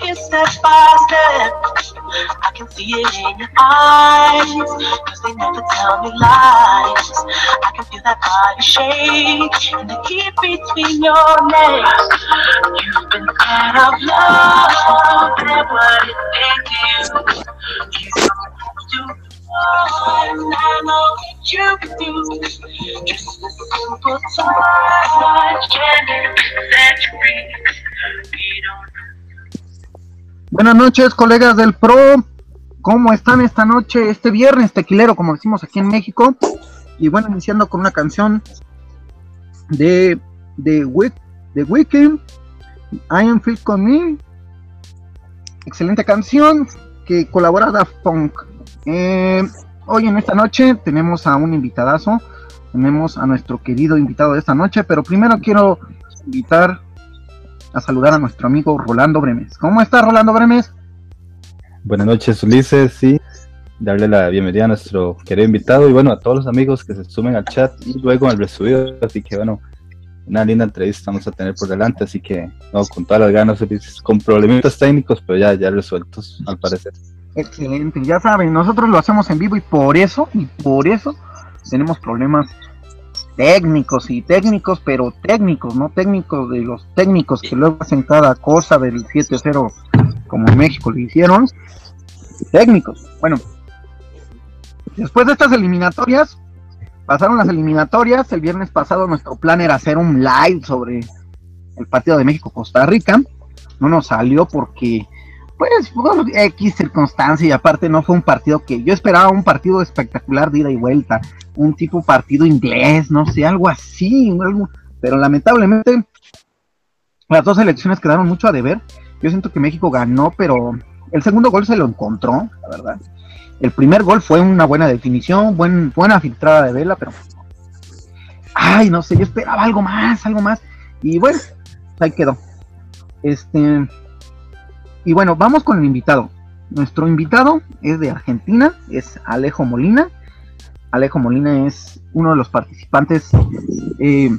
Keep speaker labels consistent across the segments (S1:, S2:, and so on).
S1: take it step by step. I can see it in your eyes, cause they never tell me lies. I can feel that body shake and the heat between your legs. You've been kind of love, and what it did you. To and I know what you can do. Just a simple touch can set you free.
S2: Buenas noches, colegas del PRO. ¿Cómo están esta noche, este viernes tequilero, como decimos aquí en México? Y bueno, iniciando con una canción de The, Week, The Weeknd, I Am Feel Con Me. Excelente canción que colabora Daft. Eh, hoy en esta noche tenemos a un invitadazo, tenemos a nuestro querido invitado de esta noche, pero primero quiero invitar a saludar a nuestro amigo Rolando Bremes. ¿Cómo está Rolando Bremes?
S3: Buenas noches Ulises, sí, darle la bienvenida a nuestro querido invitado y bueno, a todos los amigos que se sumen al chat y luego al resubido, así que bueno, una linda entrevista vamos a tener por delante, así que no, con todas las ganas, Ulises, con problemitas técnicos, pero ya, ya resueltos al parecer.
S2: Excelente, ya saben, nosotros lo hacemos en vivo y por eso, y por eso tenemos problemas técnicos y técnicos, pero técnicos, no técnicos de los técnicos que luego hacen cada cosa del 7-0 como México lo hicieron. Técnicos. Bueno, después de estas eliminatorias, pasaron las eliminatorias. El viernes pasado nuestro plan era hacer un live sobre el partido de México-Costa Rica. No nos salió porque pues por X circunstancia y aparte no fue un partido que yo esperaba un partido espectacular de ida y vuelta, un tipo partido inglés, no sé, algo así, pero lamentablemente las dos elecciones quedaron mucho a deber. Yo siento que México ganó, pero el segundo gol se lo encontró, la verdad. El primer gol fue una buena definición, buen, buena filtrada de vela, pero ay, no sé, yo esperaba algo más, algo más. Y bueno, ahí quedó. Este, y bueno, vamos con el invitado. Nuestro invitado es de Argentina, es Alejo Molina. Alejo Molina es uno de los participantes eh,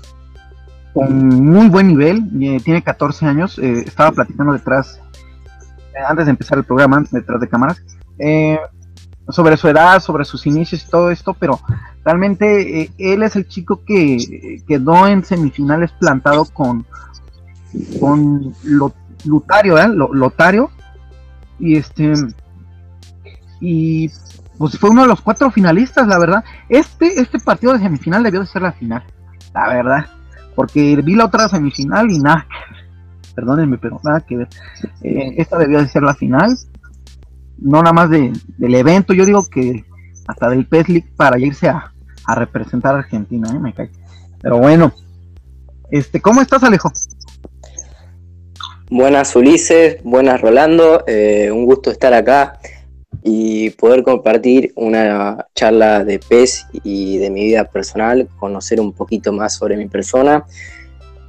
S2: con muy buen nivel, eh, tiene 14 años, eh, estaba platicando detrás, antes de empezar el programa, detrás de cámaras, sobre su edad, sobre sus inicios y todo esto, pero realmente él es el chico que quedó en semifinales plantado con, con lo Lutario. Lotario. Y este. Y pues fue uno de los cuatro finalistas, la verdad. Este, este partido de semifinal debió de ser la final, la verdad. Porque vi la otra semifinal y nada, perdónenme, pero nada que ver. Eh, esta debió de ser la final. No nada más de, del evento, yo digo que hasta del PES League para irse a, a representar a Argentina, ¿eh? me cae. Pero bueno, este, ¿cómo estás, Alejo?
S4: Buenas Ulises, buenas Rolando, eh, un gusto estar acá y poder compartir una charla de PES y de mi vida personal, conocer un poquito más sobre mi persona.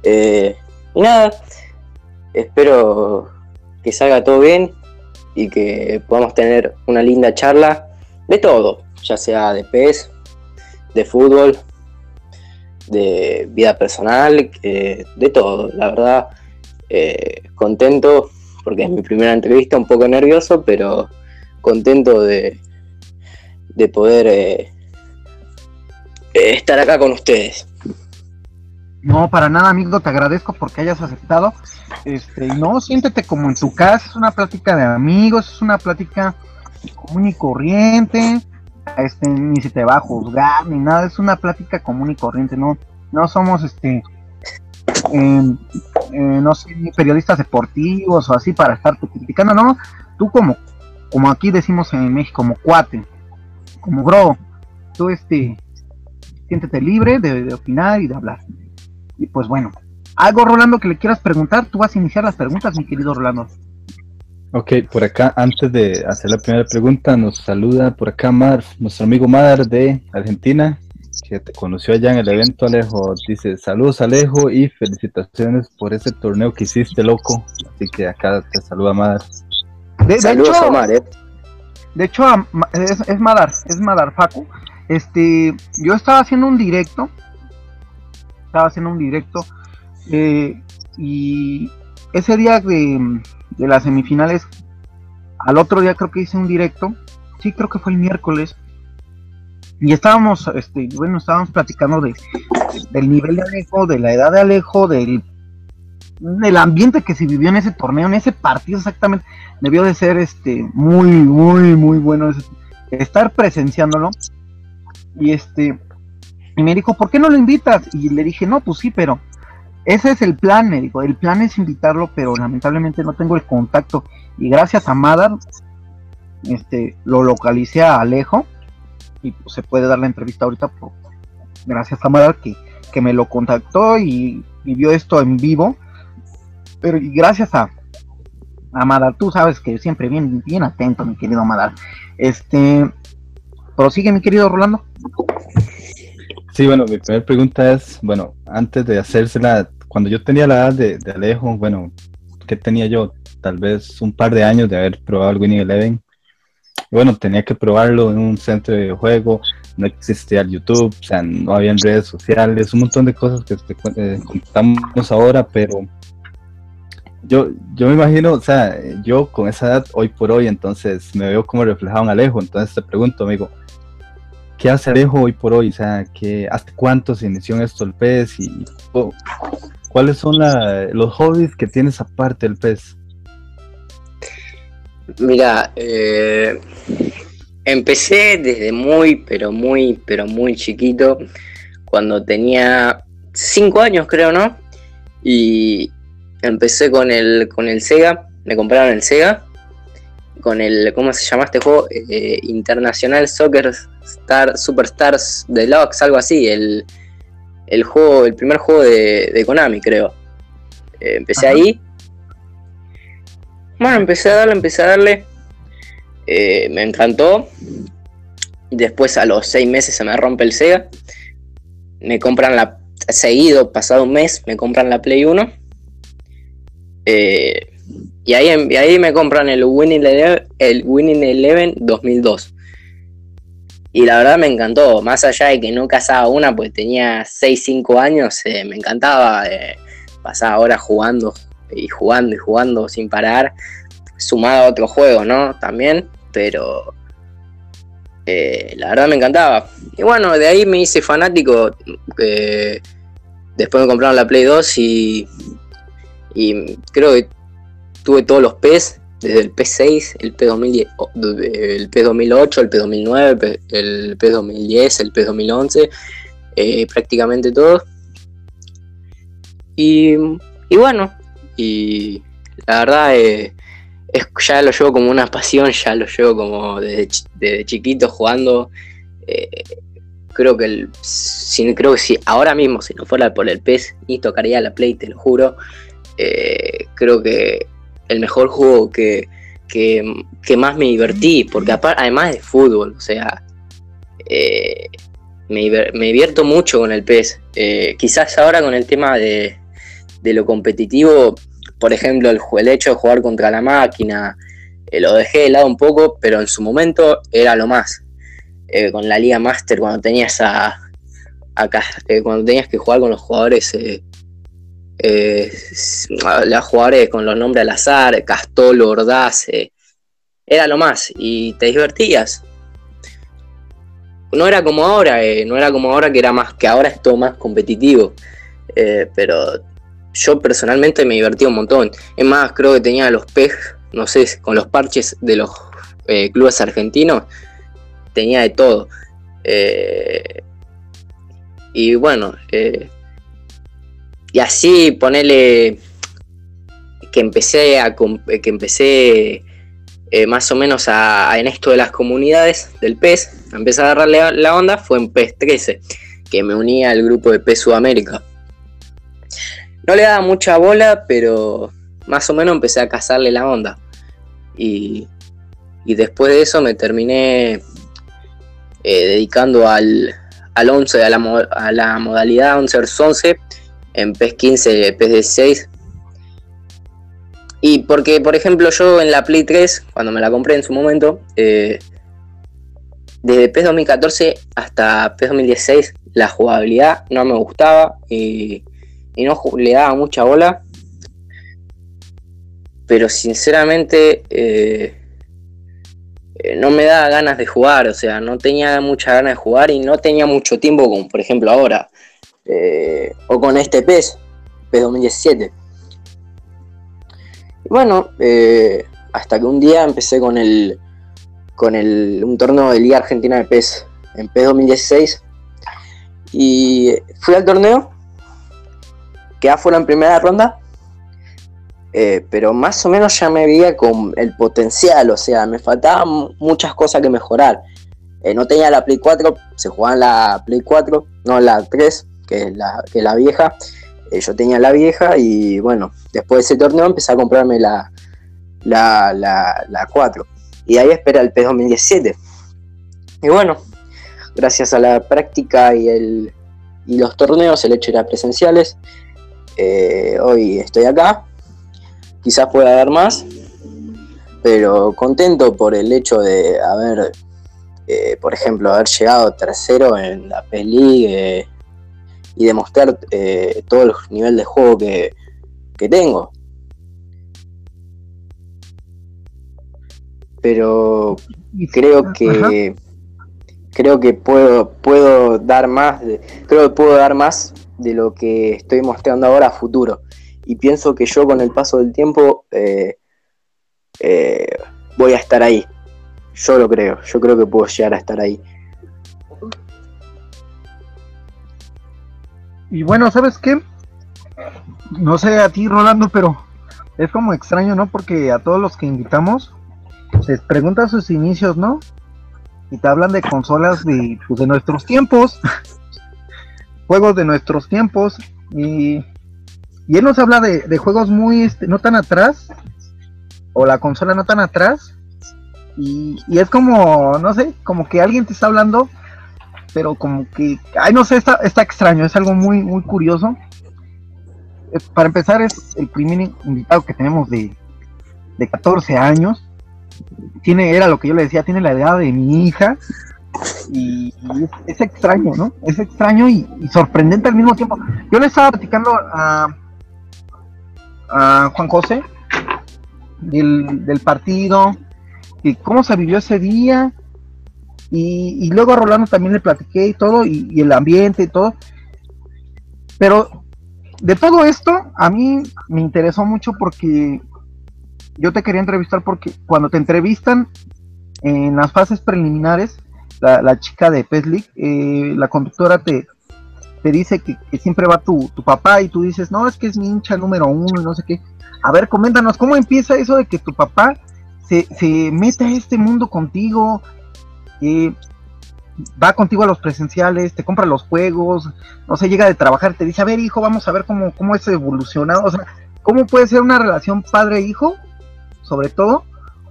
S4: Eh, y nada, espero que salga todo bien y que podamos tener una linda charla de todo, ya sea de PES, de fútbol, de vida personal, eh, de todo, la verdad eh, contento porque es mi primera entrevista, un poco nervioso, pero contento de, de poder eh, estar acá con ustedes.
S2: No, para nada, amigo, te agradezco porque hayas aceptado. Este, no, siéntete como en tu casa, es una plática de amigos, es una plática común y corriente. Este, ni se te va a juzgar, ni nada, es una plática común y corriente, no, no somos este eh, no sé, periodistas deportivos o así para estarte criticando, no, tú como, como aquí decimos en México, como cuate, como bro, tú este, siéntete libre de, opinar y de hablar. Y pues bueno, algo Rolando que le quieras preguntar, tú vas a iniciar las preguntas, mi querido Rolando.
S3: Ok, por acá, antes de hacer la primera pregunta, nos saluda por acá Mar, nuestro amigo Mar de Argentina que te conoció allá en el evento, Alejo. Dice, saludos Alejo y felicitaciones por ese torneo que hiciste, loco. Así que acá te saluda Madar.
S2: De, saludos hecho, ¿eh? De hecho, es, es Madar, es Madar Facu. Este, yo estaba haciendo un directo, estaba haciendo un directo, eh, y ese día de, de las semifinales, al otro día creo que hice un directo, sí creo que fue el miércoles, y estábamos, este, bueno, estábamos platicando de, del nivel de Alejo, de la edad de Alejo, del, del ambiente que se vivió en ese torneo, en ese partido exactamente, debió de ser este muy, muy, muy bueno estar presenciándolo. Y este, y me dijo, ¿por qué no lo invitas? Y le dije, no, pues sí, pero ese es el plan, me dijo, el plan es invitarlo, pero lamentablemente no tengo el contacto. Y gracias a Madar, este, lo localicé a Alejo y pues, se puede dar la entrevista ahorita por, gracias a Madar que, que me lo contactó y, vio esto en vivo. Pero gracias a, a Madar, tú sabes que siempre bien, bien atento, mi querido Madar. Este, prosigue, mi querido Rolando.
S3: Sí, bueno, mi primera pregunta es, bueno, antes de hacérsela, cuando yo tenía la edad de, Alejo, bueno, ¿qué tenía yo? Tal vez un par de años de haber probado el Winning Eleven bueno, tenía que probarlo en un centro de juego, no existía el YouTube, o sea, no había redes sociales, un montón de cosas que te eh, contamos ahora, pero yo, yo me imagino, o sea, yo con esa edad hoy por hoy, entonces me veo como reflejado en Alejo, entonces te pregunto, amigo, ¿qué hace Alejo hoy por hoy? O sea, ¿qué, ¿hasta cuánto se inició en esto el pez? Y, ¿Cuáles son los hobbies que tienes aparte del pez?
S4: Mira, eh, empecé desde muy, pero muy, pero muy chiquito, cuando tenía 5 años creo, ¿no? Y empecé con el, con el Sega, me compraron el Sega, con el, ¿cómo se llama este juego? Eh, Internacional Soccer Star, Superstars Deluxe, algo así, el, el juego, el primer juego de, Konami creo. Eh, empecé ahí bueno, empecé a darle, empecé a darle. Eh, me encantó. Después a los seis meses se me rompe el Sega. Me compran la. Seguido, pasado un mes, me compran la Play 1. Eh, y ahí, ahí me compran el Winning Eleven, el Winning Eleven 2002. Y la verdad me encantó, más allá de que no casaba una, pues tenía 6, 5 años, eh, me encantaba, pasar horas jugando, y jugando y jugando sin parar, sumado a otro juego, ¿no? También, pero eh, la verdad me encantaba. Y bueno, de ahí me hice fanático. después me compraron la Play 2 y, y creo que tuve todos los PES, desde el P6, el P2010, el P2008, el P2009, el P2010, el P2011, eh, prácticamente todos. Y, y bueno, y la verdad eh, es, ya lo llevo como una pasión, ya lo llevo como desde, chiquito jugando. Eh, creo que el, si, creo que si ahora mismo, si no fuera por el PES, y tocaría la Play, te lo juro. Eh, creo que el mejor juego que, que, más me divertí, porque además de fútbol, o sea, me, me, divierto mucho con el PES. quizás ahora con el tema de, de lo competitivo, por ejemplo, el, hecho de jugar contra la máquina, eh, lo dejé de lado un poco, pero en su momento era lo más. Eh, con la Liga Master, cuando tenías a, eh, cuando tenías que jugar con los jugadores, los jugadores con los nombres al azar, Castolo, Ordaz, era lo más y te divertías. No era como ahora, no era como ahora que era más, que ahora es todo más competitivo. pero yo personalmente me divertí un montón. Es más, creo que tenía los PEG, no sé, con los parches de los eh, clubes argentinos, tenía de todo. Eh, y bueno, eh, y así ponerle que empecé a que empecé más o menos a, en esto de las comunidades del PES, empecé a agarrarle la onda, fue en PES 13, que me unía al grupo de PES Sudamérica. No le daba mucha bola, pero más o menos empecé a cazarle la onda. Y, después de eso me terminé eh, dedicando al, al 11, a la, a la modalidad 11 vs 11 en PES 15, PES 16. Y porque, por ejemplo, yo en la Play 3, cuando me la compré en su momento, eh, desde PES 2014 hasta PES 2016, la jugabilidad no me gustaba y no le daba mucha bola. pero sinceramente eh, eh, no me da ganas de jugar, o sea, no tenía mucha ganas de jugar y no tenía mucho tiempo como por ejemplo ahora, eh, o con este PES, PES 2017. Y bueno, hasta que un día empecé con el con el, un torneo de Liga Argentina de PES en PES 2016 y fui al torneo, quedé afuera en primera ronda eh, pero más o menos ya me veía con el potencial, o sea, me faltaban muchas cosas que mejorar. Eh, no tenía la Play 4, se jugaba en la Play 4, no la 3, que es la, que la vieja. Eh, yo tenía la vieja y bueno, después de ese torneo empecé a comprarme la, la, la, 4. Y ahí espera el P 2017. Y bueno, gracias a la práctica y, el, y los torneos, el hecho las presenciales, hoy estoy acá quizás pueda dar más, pero contento por el hecho de haber, eh, por ejemplo, haber llegado tercero en la peli eh, y demostrar eh, todo el nivel de juego que, tengo. Pero creo que creo que puedo puedo dar más de, creo que puedo dar más de lo que estoy mostrando ahora a futuro y pienso que yo con el paso del tiempo eh, eh, voy a estar ahí. Yo lo creo, yo creo que puedo llegar a estar ahí.
S2: Y bueno, ¿sabes qué? No sé a ti, Rolando, pero es como extraño, ¿no? Porque a todos los que invitamos les preguntan sus inicios, ¿no? Y te hablan de consolas de, pues, de nuestros tiempos, juegos de nuestros tiempos, y y él nos habla de, juegos muy, este, no tan atrás, o la consola no tan atrás, y, es como, no sé, como que alguien te está hablando, pero como que, ay, no sé, está, está extraño, es algo muy, muy curioso. Eh, para empezar, es el primer invitado que tenemos de, de 14 años. Tiene, era lo que yo le decía, tiene la edad de mi hija. Y, es, extraño, ¿no? Es extraño y, sorprendente al mismo tiempo. Yo le estaba platicando a, a Juan José del, partido, y cómo se vivió ese día. Y, luego a Rolando también le platiqué y todo, y, el ambiente y todo. Pero de todo esto, a mí me interesó mucho porque yo te quería entrevistar porque cuando te entrevistan en las fases preliminares, la, chica de Peslick, eh, la conductora te, te dice que, siempre va tu, tu, papá y tú dices, no, es que es mi hincha número uno y no sé qué. A ver, coméntanos, ¿cómo empieza eso de que tu papá se, se mete a este mundo contigo? Va contigo a los presenciales, te compra los juegos, no sé, llega de trabajar, te dice, a ver, hijo, vamos a ver cómo, cómo es evolucionado. O sea, ¿cómo puede ser una relación padre-hijo? Sobre todo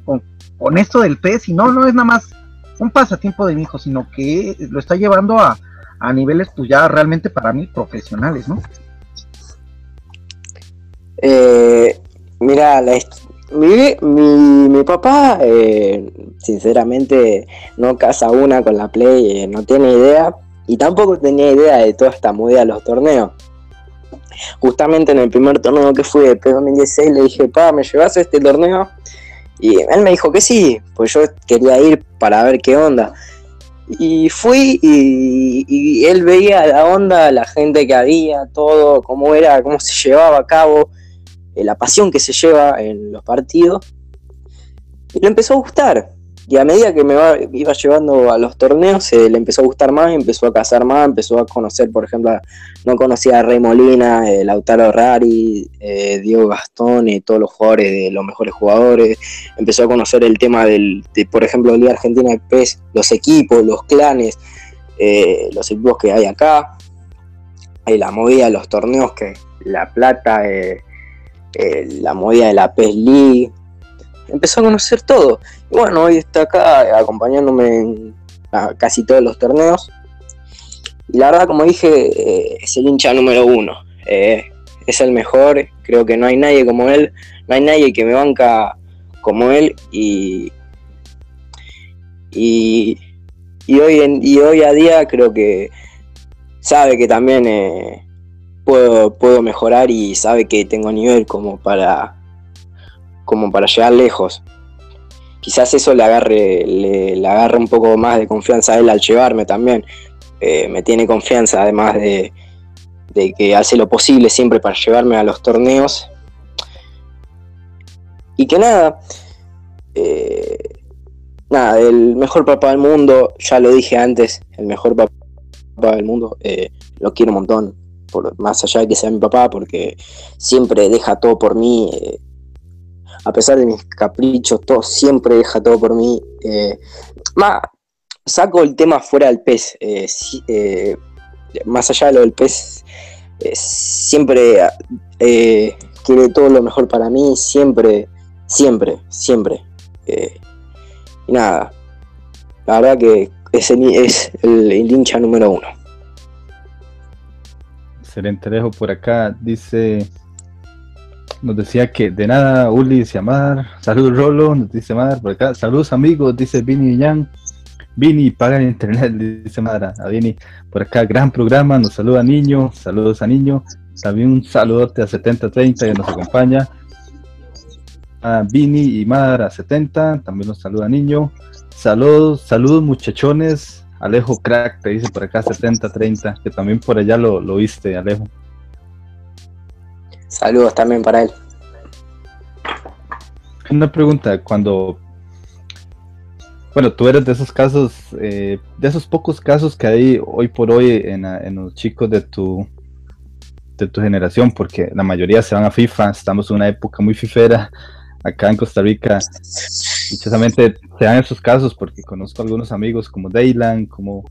S2: con, con esto del pez, y no, no es nada más un pasatiempo de mi hijo, sino que lo está llevando a, a niveles pues ya realmente para mí profesionales, ¿no?
S4: Eh, mira, mi, mi, papá eh, sinceramente no casa una con la Play, eh, no tiene idea y tampoco tenía idea de toda esta movida de los torneos. Justamente en el primer torneo que fui de P2016 le dije, pa, ¿me llevas a este torneo? Y él me dijo que sí, pues yo quería ir para ver qué onda. Y fui y, él veía la onda, la gente que había, todo, cómo era, cómo se llevaba a cabo, la pasión que se lleva en los partidos. Y le empezó a gustar. Y a medida que me iba llevando a los torneos, le empezó a gustar más, empezó a casar más, empezó a conocer, por ejemplo, no conocía a Rey Molina, eh, Lautaro Rari, eh, Diego Gastón, y todos los jugadores de los mejores jugadores. Empezó a conocer el tema del, de, por ejemplo, Liga Argentina de PES, los equipos, los clanes, eh, los equipos que hay acá. Hay la movida los torneos que La Plata, la movida de la PES League empezó a conocer todo. Y bueno, hoy está acá acompañándome en casi todos los torneos. Y la verdad, como dije, eh, es el hincha número uno. Eh, es el mejor, creo que no hay nadie como él, no hay nadie que me banca como él y, y, hoy, en, y hoy a día creo que sabe que también eh, puedo, puedo mejorar y sabe que tengo nivel como para como para llegar lejos. Quizás eso le agarre, le, agarre un poco más de confianza a él al llevarme también. Eh, me tiene confianza además de, de que hace lo posible siempre para llevarme a los torneos. Y que nada, eh, nada, el mejor papá del mundo, ya lo dije antes, el mejor papá del mundo, eh, lo quiero un montón, por, más allá de que sea mi papá, porque siempre deja todo por mí, eh, a pesar de mis caprichos, todo, siempre deja todo por mí. más, saco el tema fuera del pez, más allá de lo del pez, siempre quiere todo lo mejor para mí, siempre, siempre, siempre. Y nada, la verdad que ese es el, hincha número uno.
S3: Excelente, dejo por acá. Dice, nos decía que de nada, Ulis y Amar. Saludos, Rolo, nos dice Amar por acá. Saludos, amigos, dice Vini Yang. Vini, pagan internet, dice Mara. A Vini, por acá, gran programa. Nos saluda Niño. Saludos a Niño. También un saludote a 7030 que nos acompaña a Vini y Mara 70, también nos saluda Niño. Saludos, saludos muchachones. Alejo Crack te dice por acá 7030, que también por allá lo, lo viste, Alejo.
S4: Saludos también para él.
S3: Una pregunta, cuando bueno, tú eres de esos casos, eh, de esos pocos casos que hay hoy por hoy en, en, los chicos de tu, de tu generación, porque la mayoría se van a FIFA, estamos en una época muy fifera, acá en Costa Rica, precisamente se dan esos casos porque conozco algunos amigos como Daylan, como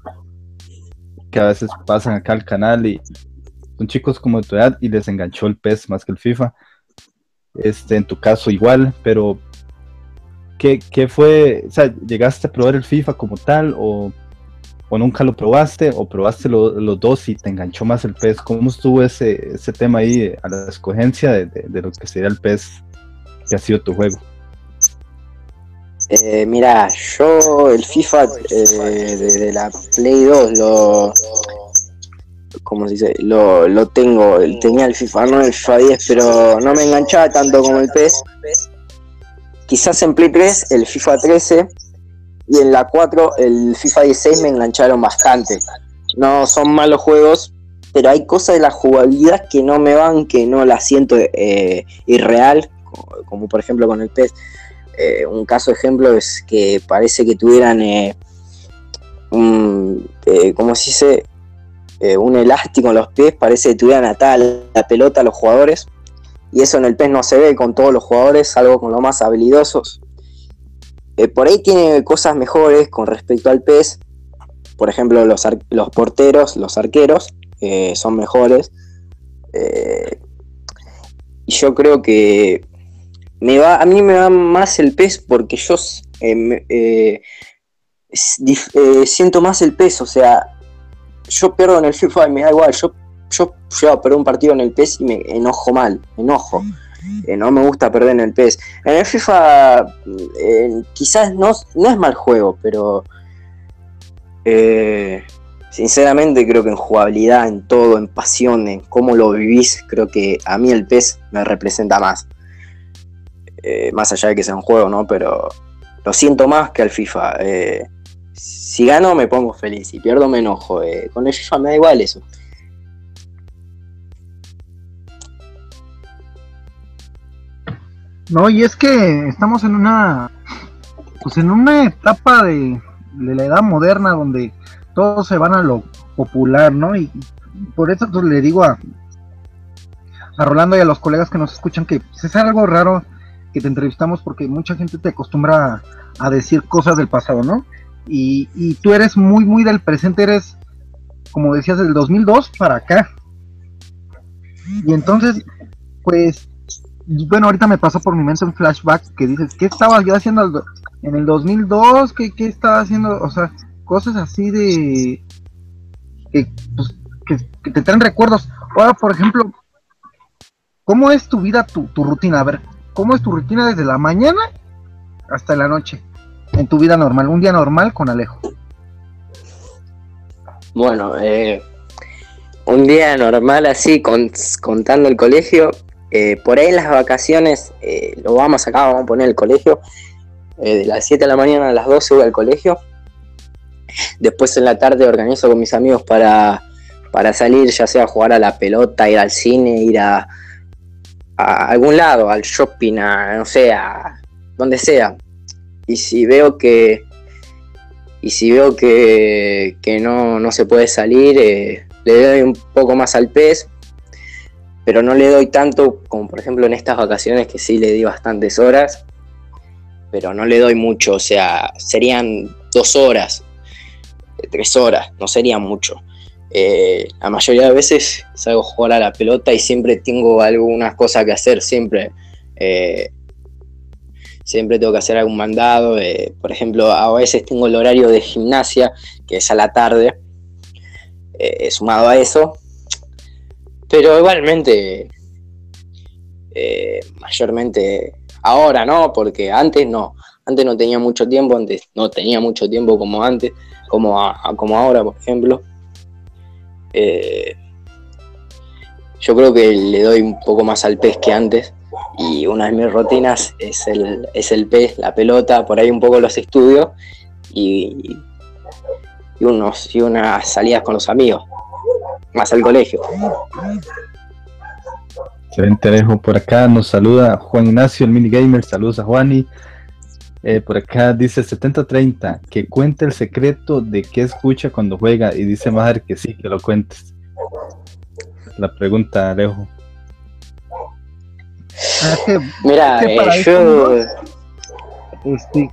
S3: que a veces pasan acá al canal y son chicos como de tu edad y les enganchó el PES más que el FIFA. Este, en tu caso igual, pero ¿qué, qué fue? O sea, ¿llegaste a probar el FIFA como tal o, o nunca lo probaste o probaste los dos y te enganchó más el PES? ¿Cómo estuvo ese, ese tema ahí a la escogencia de, de lo que sería el PES ha sido tu juego?
S4: Eh, mira, yo el FIFA eh, desde la Play 2 lo. ¿Cómo se dice? Lo, lo tengo. Tenía el FIFA, no el FIFA 10, pero no me enganchaba tanto como el PES. Quizás en Play 3, el FIFA 13 y en la 4, el FIFA 16 me engancharon bastante. No son malos juegos, pero hay cosas de la jugabilidad que no me van, que no la siento eh, irreal, como por ejemplo con el pez. Eh, un caso ejemplo es que parece que tuvieran eh, un, eh, ¿cómo se dice? un elástico en los pies, parece que tuvieran atada la pelota a los jugadores. Y eso en el pez no se ve con todos los jugadores, salvo con los más habilidosos. por ahí tiene cosas mejores con respecto al pez. Por ejemplo, los, los porteros, los arqueros, son mejores. y yo creo que me va, a mí me va más el peso porque yo eh, eh, eh, siento más el peso, o sea, yo pierdo en el FIFA y me da igual, yo, yo llevo perder un partido en el PES y me enojo mal, enojo. no me gusta perder en el PES. En el FIFA quizás no, no es mal juego, pero sinceramente creo que en jugabilidad, en todo, en pasión, en cómo lo vivís, creo que a mí el PES me representa más. Eh, más allá de que sea un juego, ¿no? Pero lo siento más que al FIFA. Eh, si gano me pongo feliz, si pierdo me enojo. Eh, con el FIFA me da igual eso.
S2: No, y es que estamos en una, pues en una etapa de, la edad moderna donde todos se van a lo popular, ¿no? Y por eso pues, le digo a, a Rolando y a los colegas que nos escuchan que pues, es algo raro que te entrevistamos porque mucha gente te acostumbra a, decir cosas del pasado, ¿no? Y, tú eres muy, muy del presente, eres, como decías, del 2002 para acá. Y entonces, pues, bueno, ahorita me pasó por mi mente un flashback que dices, ¿qué estaba yo haciendo en el 2002? ¿Qué, qué estaba haciendo? O sea, cosas así de... que, pues, que, te traen recuerdos. Ahora, por ejemplo, ¿cómo es tu vida, tu, tu rutina? A ver, ¿Cómo es tu rutina desde la mañana hasta la noche? En tu vida normal, un día normal con Alejo.
S4: Bueno, eh, un día normal así, contando el colegio, eh, por ahí las vacaciones eh, lo vamos acá, vamos a poner el colegio. eh, de las 7 de la mañana a las 12 voy al colegio. Después en la tarde organizo con mis amigos para, para salir, ya sea jugar a la pelota, ir al cine, ir a, a algún lado, al shopping, a no sé, a donde sea. Y si veo que. Y si veo que, que no, no se puede salir, eh, le doy un poco más al pez, pero no le doy tanto como por ejemplo en estas vacaciones que sí le di bastantes horas, pero no le doy mucho, o sea, serían dos horas, eh, tres horas, no serían mucho. Eh, la mayoría de veces salgo a jugar a la pelota y siempre tengo algunas cosas que hacer, siempre. eh, siempre tengo que hacer algún mandado. eh, por ejemplo, a veces tengo el horario de gimnasia, que es a la tarde, sumado a eso. Pero igualmente, mayormente ahora, ¿no? Porque antes no. Antes no tenía mucho tiempo, antes no tenía mucho tiempo como antes, como, a- como ahora, por ejemplo. Eh, yo creo que le doy un poco más al pez que antes. Y una de mis rutinas es el, es el pez, la pelota, por ahí un poco los estudios y, y, unos, y unas salidas con los amigos, más al colegio.
S3: Excelente Alejo. Por acá nos saluda Juan Ignacio, el minigamer. Saludos a Juani. Eh, por acá dice 7030 que cuente el secreto de qué escucha cuando juega y dice Maher que sí, que lo cuentes. La pregunta, Alejo.
S2: Que,
S4: Mira,
S2: Es que para
S4: eh, yo,
S2: este,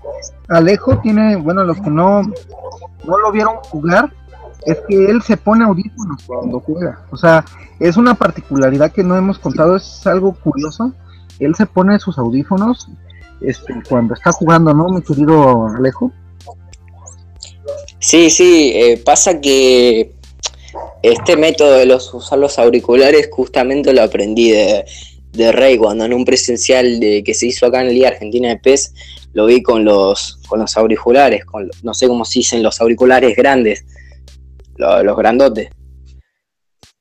S2: Alejo tiene, bueno, los que no, no lo vieron jugar, es que él se pone audífonos cuando juega. O sea, es una particularidad que no hemos contado, es algo curioso. Él se pone sus audífonos este, cuando está jugando, ¿no, mi querido Alejo?
S4: Sí, sí, eh, pasa que este método de los usar los auriculares justamente lo aprendí de, de Rey cuando en un presencial de, que se hizo acá en la Liga Argentina de PES lo vi con los, con los auriculares, con, no sé cómo se dicen los auriculares grandes, lo- los grandotes.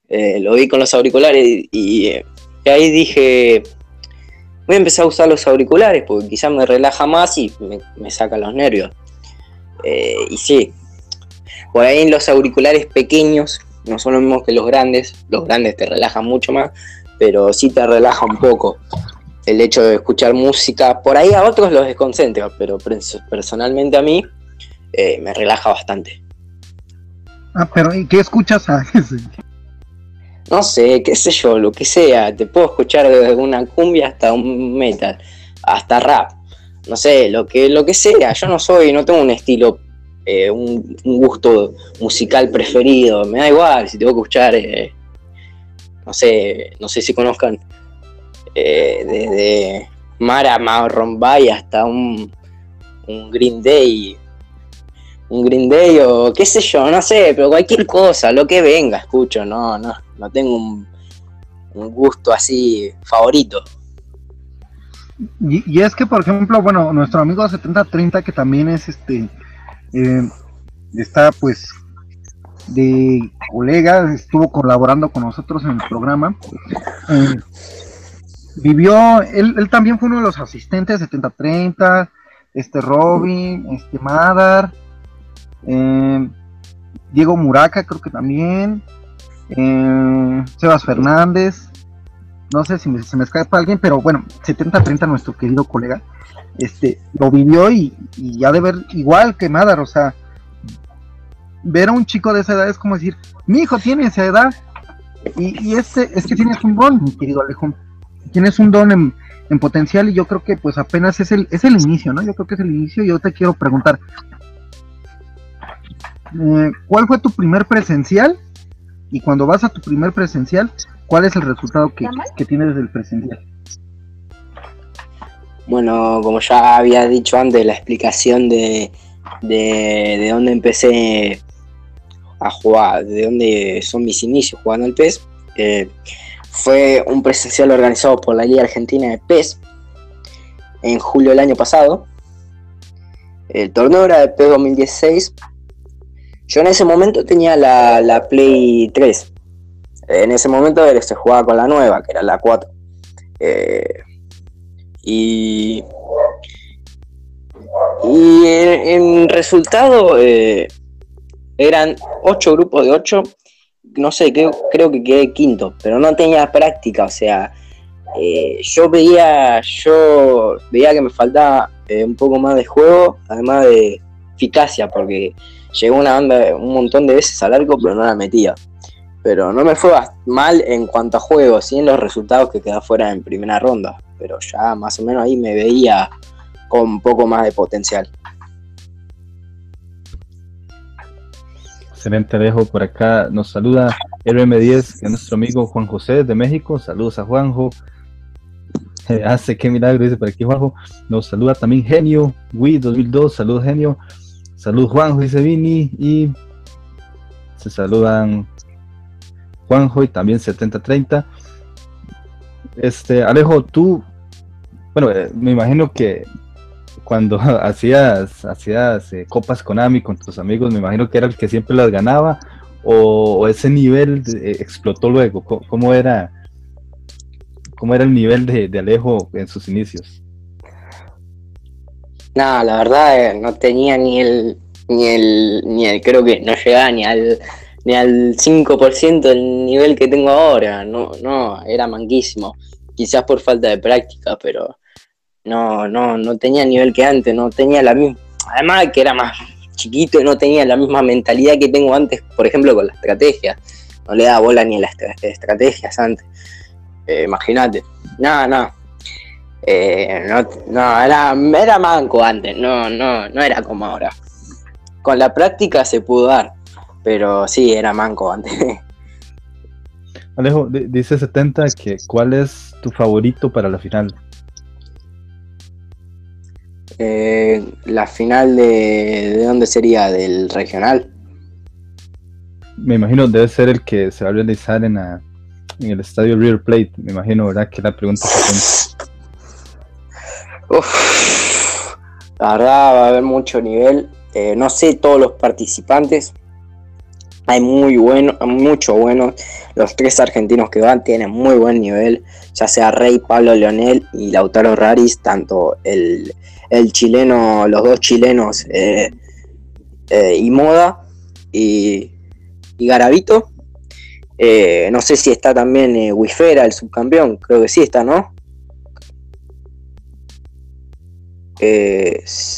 S4: Eh, lo vi con los auriculares y, y, eh, y ahí dije, voy a empezar a usar los auriculares porque quizás me relaja más y me, saca los nervios. Eh, y sí, por ahí en los auriculares pequeños no son los mismos que los grandes. Los grandes te relajan mucho más, pero sí te relaja un poco el hecho de escuchar música. Por ahí a otros los desconcentra, pero pers- personalmente a mí eh, me relaja bastante.
S2: Ah, pero ¿y qué escuchas? Ah, sí.
S4: No sé, qué sé yo, lo que sea. Te puedo escuchar desde una cumbia hasta un metal, hasta rap. No sé, lo que, lo que sea. Yo no soy, no tengo un estilo, eh, un, un gusto musical preferido. Me da igual si tengo que escuchar, eh, no sé, no sé si conozcan, eh, desde Mara Marron Bay hasta un, un Green Day. Un Green Day o qué sé yo, no sé, pero cualquier cosa, lo que venga, escucho, no, no, no tengo un, un gusto así favorito.
S2: Y, y es que, por ejemplo, bueno, nuestro amigo 7030, que también es este, eh, está pues de colega, estuvo colaborando con nosotros en el programa. eh, vivió, él, él también fue uno de los asistentes 7030, este Robin, este Madar, eh, Diego Muraca, creo que también, eh, Sebas Fernández, no sé si se me escapa alguien, pero bueno, 70-30, nuestro querido colega, este, lo vivió y, y ya de ver igual que Madar, o sea, ver a un chico de esa edad es como decir, mi hijo tiene esa edad, y, este, es que tienes un don, mi querido Alejo, tienes un don en, en potencial y yo creo que pues apenas es el, es el inicio, ¿no? Yo creo que es el inicio. Y yo te quiero preguntar, ¿cuál fue tu primer presencial? Y cuando vas a tu primer presencial, ¿cuál es el resultado que, que tienes del presencial?
S4: Bueno, como ya había dicho antes, la explicación de, de, de dónde empecé a jugar, de dónde son mis inicios jugando al PES, eh, fue un presencial organizado por la Liga Argentina de PES en julio del año pasado. El torneo era de PES 2016. Yo en ese momento tenía la, la Play 3. En ese momento se jugaba con la nueva, que era la 4. Eh, y y en, resultado eh, eran ocho grupos de ocho. No sé, creo, creo que quedé quinto, pero no tenía práctica. O sea, eh, yo veía, yo veía que me faltaba eh, un poco más de juego, además de eficacia, porque llegó una banda un montón de veces al arco, pero no la metía. Pero no me fue mal en cuanto a juego, sí en los resultados que quedé fuera en primera ronda. Pero ya más o menos ahí me veía con un poco más de potencial.
S3: Excelente, Alejo. Por acá nos saluda RM10, que es nuestro amigo Juan José de México. Saludos a Juanjo. hace qué milagro, dice por aquí Juanjo. Nos saluda también Genio, Wii 2002. Saludos, Genio. Saludos, Juanjo, dice Vini. Y se saludan Juanjo y también 7030. Este, Alejo, tú, bueno, eh, me imagino que cuando hacías, hacías eh, copas Konami con tus amigos, me imagino que era el que siempre las ganaba, o, ese nivel eh, explotó luego. ¿Cómo, era, cómo era el nivel de, Alejo en sus inicios?
S4: No, la verdad eh, no tenía ni el, ni el, ni el, creo que no llegaba ni al, ni al 5% del nivel que tengo ahora. No, no, era manquísimo. Quizás por falta de práctica, pero no, no, no tenía nivel que antes, no tenía la misma, además que era más chiquito y no tenía la misma mentalidad que tengo antes, por ejemplo, con la estrategia. No le daba bola ni a las estrategias antes. Eh, imagínate. No, no. Eh, no, no era, era manco antes, no, no, no era como ahora. Con la práctica se pudo dar, pero sí, era manco antes.
S3: Alejo, dice 70 que ¿cuál es tu favorito para la final?
S4: Eh, la final de, de dónde sería del regional
S3: me imagino debe ser el que se va a realizar en, en el estadio Real Plate me imagino verdad que la pregunta
S4: la verdad va a haber mucho nivel eh, no sé todos los participantes hay muy bueno, mucho bueno. Los tres argentinos que van tienen muy buen nivel, ya sea Rey, Pablo Leonel y Lautaro Raris, tanto el, chileno, los dos chilenos eh, eh, y Moda y, y Garavito. Eh, no sé si está también Wifera, el subcampeón, creo que sí está, ¿no?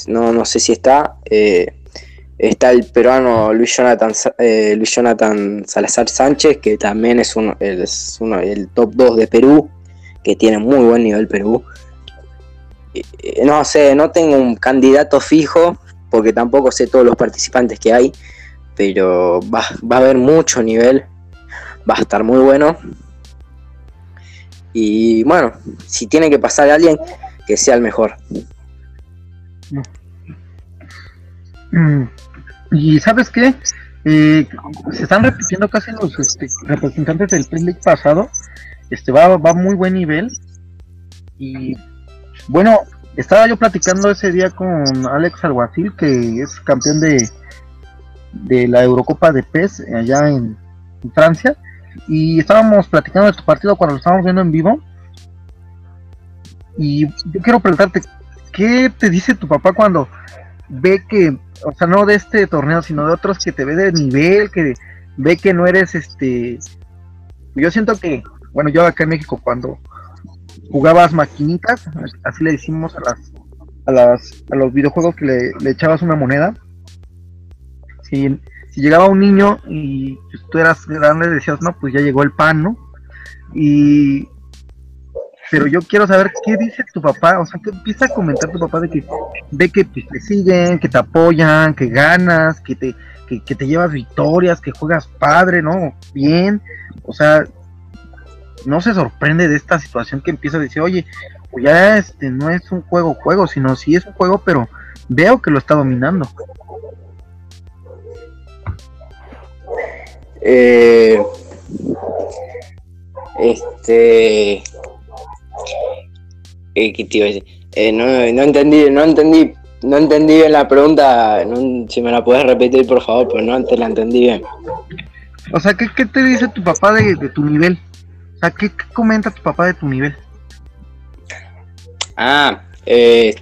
S4: No, no sé si está. Está el peruano Luis Jonathan, eh, Luis Jonathan Salazar Sánchez, que también es uno, es uno el top 2 de Perú, que tiene muy buen nivel Perú. No sé, no tengo un candidato fijo, porque tampoco sé todos los participantes que hay, pero va, va a haber mucho nivel, va a estar muy bueno. Y bueno, si tiene que pasar a alguien, que sea el mejor.
S2: Mm. Y sabes qué? Eh, se están repitiendo casi los este, representantes del League pasado. Este va, va muy buen nivel. Y bueno, estaba yo platicando ese día con Alex Alguacil, que es campeón de, de la Eurocopa de PES allá en, Francia. Y estábamos platicando de tu partido cuando lo estábamos viendo en vivo. Y yo quiero preguntarte, ¿qué te dice tu papá cuando ve que o sea, no de este torneo, sino de otros que te ve de nivel, que ve que no eres este. Yo siento que, bueno, yo acá en México cuando jugabas maquinitas, así le decimos a las a las a los videojuegos que le, echabas una moneda. Si, si llegaba un niño y tú eras grande, decías, no, pues ya llegó el pan, ¿no? Y pero yo quiero saber qué dice tu papá, o sea, que empieza a comentar tu papá de que ve que pues, te siguen, que te apoyan, que ganas, que te, que, te llevas victorias, que juegas padre, ¿no? Bien, o sea, no se sorprende de esta situación que empieza a decir, oye, pues ya este no es un juego juego, sino sí es un juego, pero veo que lo está dominando.
S4: Eh, este eh, ¿qué eh, no, no, entendí, no entendí, no entendí bien la pregunta. si me la puedes repetir, por favor, pero no te la entendí bien.
S2: O sea, ¿qué, te dice tu papá de, tu nivel? O sea, ¿qué, comenta tu papá de tu nivel?
S4: Ah, eh,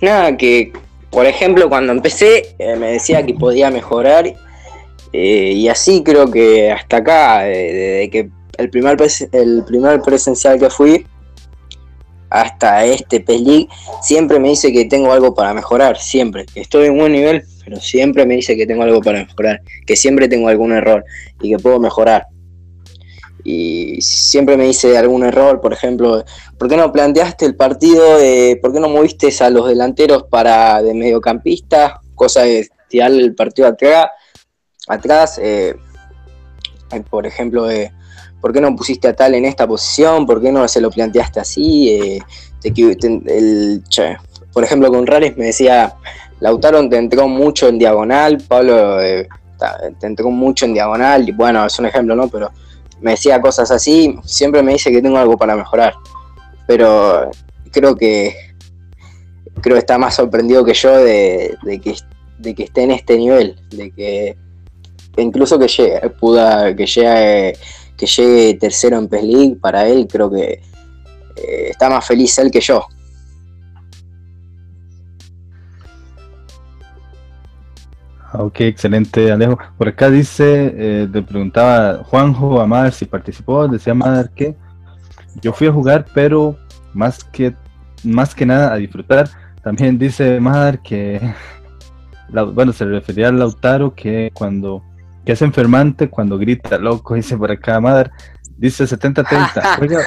S4: nada, que por ejemplo cuando empecé eh, me decía que podía mejorar eh, y así creo que hasta acá, desde que el primer, el primer presencial que fui hasta este PES League, siempre me dice que tengo algo para mejorar, siempre. Estoy en buen nivel, pero siempre me dice que tengo algo para mejorar, que siempre tengo algún error y que puedo mejorar. Y siempre me dice algún error, por ejemplo, ¿por qué no planteaste el partido? ¿Por qué no moviste a los delanteros para de mediocampista? Cosa de tirar el partido atrás. atrás eh, por ejemplo, eh, ¿por qué no pusiste a tal en esta posición? ¿Por qué no se lo planteaste así? Eh, por ejemplo, con Rares me decía, Lautaro te entró mucho en diagonal, Pablo eh, te entró mucho en diagonal, y bueno, es un ejemplo, ¿no? Pero me decía cosas así, siempre me dice que tengo algo para mejorar. Pero creo que creo que está más sorprendido que yo de, que, de que esté en este nivel, de que que incluso que llegue, puda, que llegue, que llegue tercero en PES League, para él creo que eh, está más feliz él que yo.
S3: Ah, Ok, excelente, Alejo. Por acá dice, eh, le preguntaba Juanjo a Madar si participó, decía Madar que yo fui a jugar, pero más que, más que nada a disfrutar. También dice Madar que, bueno, se refería a Lautaro que cuando, que es enfermante cuando grita loco, dice por acá Madar, dice 70-30, juega,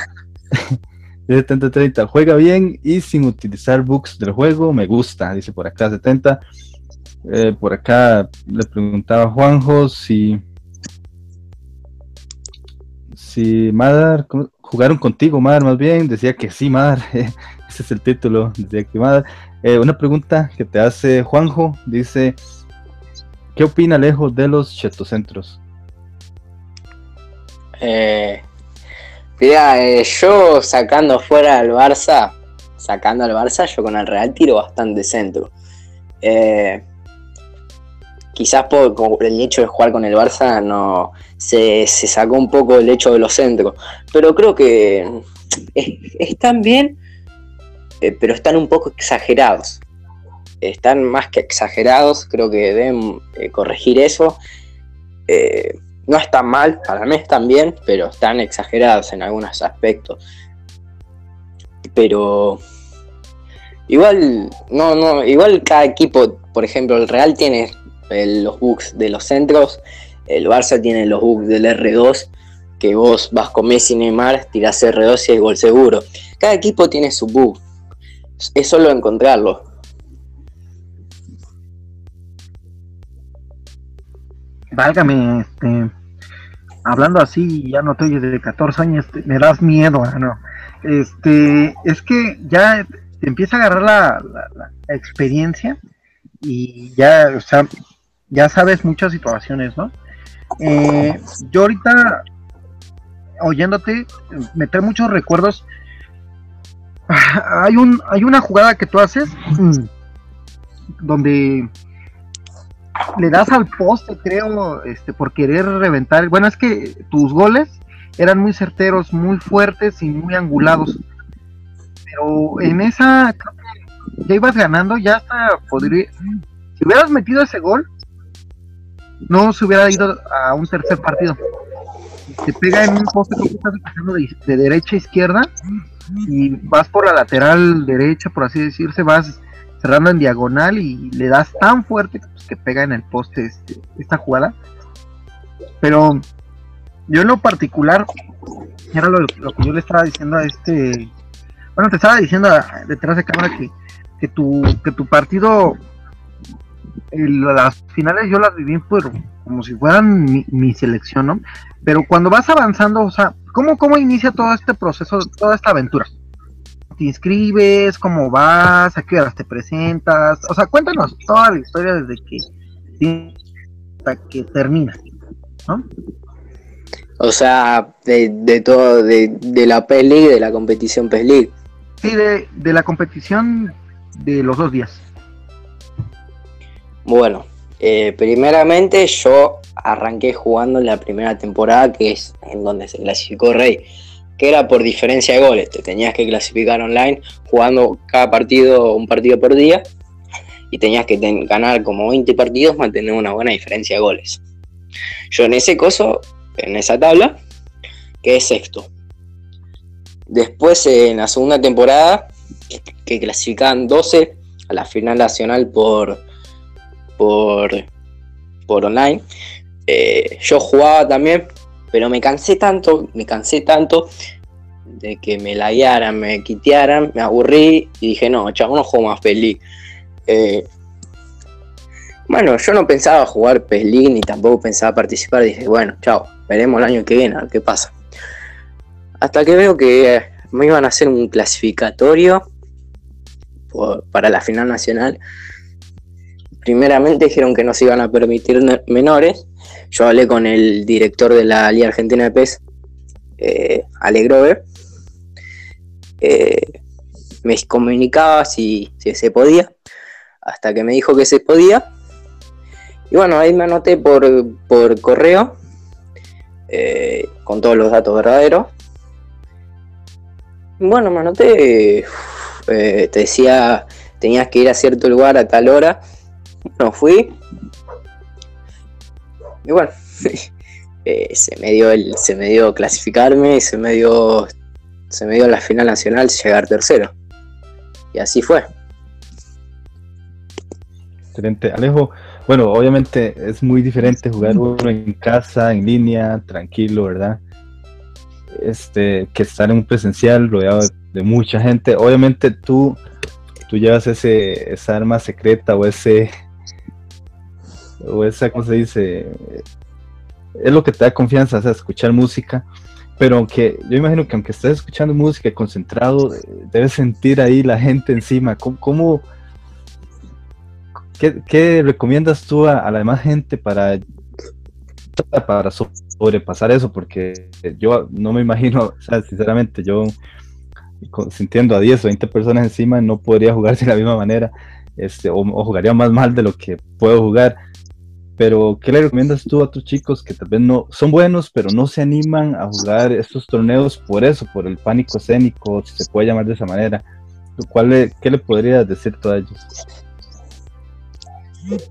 S3: dice 70-30, juega bien y sin utilizar bugs del juego, me gusta, dice por acá 70. Eh, por acá le preguntaba a Juanjo si si Madar jugaron contigo Madar más bien decía que sí Madar ese es el título decía que Madar Eh, una pregunta que te hace Juanjo dice ¿qué opina Alejo de los chetocentros?
S4: Eh, mira, eh, yo sacando fuera al Barça, sacando al Barça, yo con el Real tiro bastante centro. Eh, quizás por, el hecho de jugar con el Barça no se, se sacó un poco el hecho de los centros, pero creo que es- están bien, eh, pero están un poco exagerados. Están más que exagerados, creo que deben eh, corregir eso. Eh, no están mal, para mí están bien, pero están exagerados en algunos aspectos. Pero igual, no, no, igual cada equipo, por ejemplo, el Real tiene los bugs de los centros, el Barça tiene los bugs del R2, que vos vas con Messi y Neymar, tirás R2 y es gol seguro. Cada equipo tiene su bug. Es solo encontrarlo.
S2: Válgame, este, hablando así, ya no te oyes de 14 años, te- me das miedo, ah, no. Este, es que ya te empieza a agarrar la experiencia y ya, o sea, ya sabes muchas situaciones, ¿no? Eh, yo ahorita, oyéndote, me trae muchos recuerdos. Hay un, hay una jugada que tú haces mm, donde le das al poste, creo, este, por querer reventar. Bueno, es que tus goles eran muy certeros, muy fuertes y muy angulados. Pero en esa, creo que ya ibas ganando, ya hasta podría. Si hubieras metido ese gol, no se hubiera ido a un tercer partido. Te pega en un poste, que estás empezando de, de derecha a izquierda y vas por la lateral derecha, por así decirse, vas cerrando en diagonal y le das tan fuerte pues, que pega en el poste este, esta jugada. Pero yo en lo particular, era lo, lo que yo le estaba diciendo a este, bueno, te estaba diciendo detrás de cámara que, que, tu, que tu partido, las finales yo las viví por, como si fueran mi, mi selección, ¿no? Pero cuando vas avanzando, o sea, ¿cómo, ¿cómo inicia todo este proceso, toda esta aventura? Te inscribes, cómo vas, a qué horas te presentas, o sea, cuéntanos toda la historia desde que hasta que termina, ¿no?
S4: O sea, de, de todo, de, de la PES League, de la competición PES League.
S2: Sí, de, de la competición de los dos días.
S4: Bueno, eh, primeramente yo arranqué jugando en la primera temporada, que es en donde se clasificó Rey. Que era por diferencia de goles. Te tenías que clasificar online jugando cada partido, un partido por día, y tenías que ganar como 20 partidos, mantener una buena diferencia de goles. Yo en ese coso, en esa tabla, quedé sexto. Después en la segunda temporada, que clasificaban 12 a la final nacional por, por, por online, eh, yo jugaba también, pero me cansé tanto, me cansé tanto de que me laguearan, me quitearan, me aburrí y dije, no, chavo, no juego más PES eh, bueno, yo no pensaba jugar PES ni tampoco pensaba participar. Dije, bueno, chao, veremos el año que viene, a ver qué pasa. Hasta que veo que me iban a hacer un clasificatorio para la final nacional. Primeramente dijeron que no se iban a permitir menores. Yo hablé con el director de la Liga Argentina de PES, eh, eh, me comunicaba si, se podía, hasta que me dijo que se podía. Y bueno, ahí me anoté por, correo, eh, con todos los datos verdaderos. Bueno, me anoté, eh, te decía, tenías que ir a cierto lugar a tal hora. No fui. Y bueno, eh, se me dio el, se me dio clasificarme y se me dio, se me dio la final nacional llegar tercero. Y así fue.
S3: Excelente. Alejo, bueno, obviamente es muy diferente jugar uno en casa, en línea, tranquilo, ¿verdad? Este, que estar en un presencial rodeado de, mucha gente. Obviamente tú, tú llevas ese, esa arma secreta o ese, o esa, ¿cómo se dice? Es lo que te da confianza, o sea, escuchar música. Pero aunque, yo imagino que aunque estés escuchando música concentrado, debes sentir ahí la gente encima. ¿Cómo, qué, recomiendas tú a, la demás gente para, para sobrepasar eso? Porque yo no me imagino, o sea, sinceramente, yo sintiendo a 10 o 20 personas encima no podría jugar de la misma manera, este, o jugaría más mal de lo que puedo jugar. Pero, ¿qué le recomiendas tú a tus chicos que tal vez no son buenos, pero no se animan a jugar estos torneos por eso, por el pánico escénico, si se puede llamar de esa manera? ¿Cuál ¿Qué le podrías decir tú a ellos?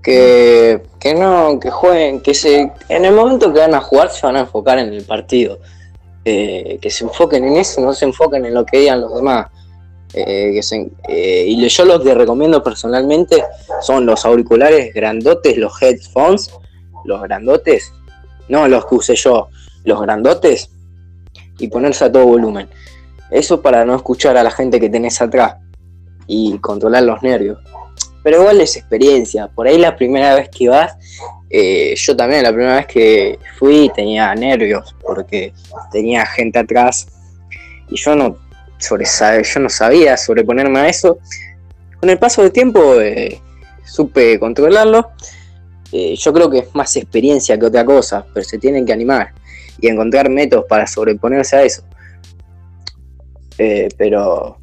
S4: Que, que no, que jueguen, que se, en el momento que van a jugar se van a enfocar en el partido. Eh, que se enfoquen en eso, no se enfoquen en lo que digan los demás. Eh, eh, y yo lo que recomiendo personalmente son los auriculares grandotes, los headphones, los grandotes, no los que usé yo, los grandotes, y ponerse a todo volumen. Eso para no escuchar a la gente que tenés atrás y controlar los nervios. Pero igual es experiencia. Por ahí la primera vez que vas, eh, yo también la primera vez que fui tenía nervios porque tenía gente atrás y yo no sobre, yo no sabía sobreponerme a eso. Con el paso del tiempo eh, supe controlarlo. Eh, yo creo que es más experiencia que otra cosa, pero se tienen que animar y encontrar métodos para sobreponerse a eso. Eh, pero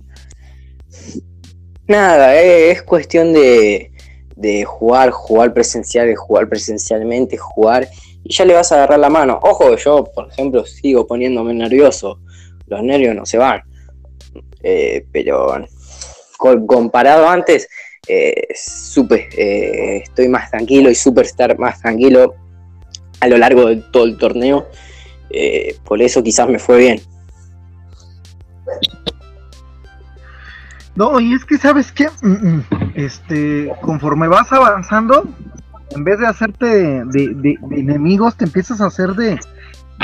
S4: nada, es cuestión de, de jugar, jugar presencial, jugar presencialmente, jugar y ya le vas a agarrar la mano. Ojo, yo, por ejemplo, sigo poniéndome nervioso. Los nervios no se van. Eh, pero comparado antes, eh, supe, eh, estoy más tranquilo y supe estar más tranquilo a lo largo de todo el torneo. por eso quizás me fue bien.
S2: No, y es que sabes que, mm, mm, este, conforme vas avanzando, en vez de hacerte de, enemigos, te empiezas a hacer de,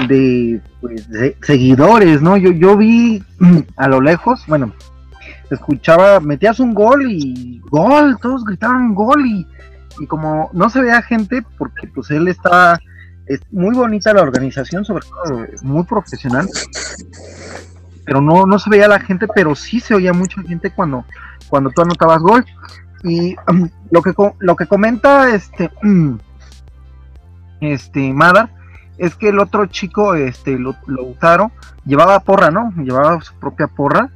S2: de, pues, seguidores, ¿no? Yo, yo vi a lo lejos, bueno, escuchaba, metías un gol y gol, todos gritaban gol y, y como no se veía gente, porque pues él está, es muy bonita la organización, sobre todo muy profesional, pero no, no se veía la gente, pero sí se oía mucha gente cuando, cuando tú anotabas gol. Y lo que lo que comenta este este Madar es que el otro chico, este, lo, usaron, llevaba porra, ¿no? Llevaba su propia porra.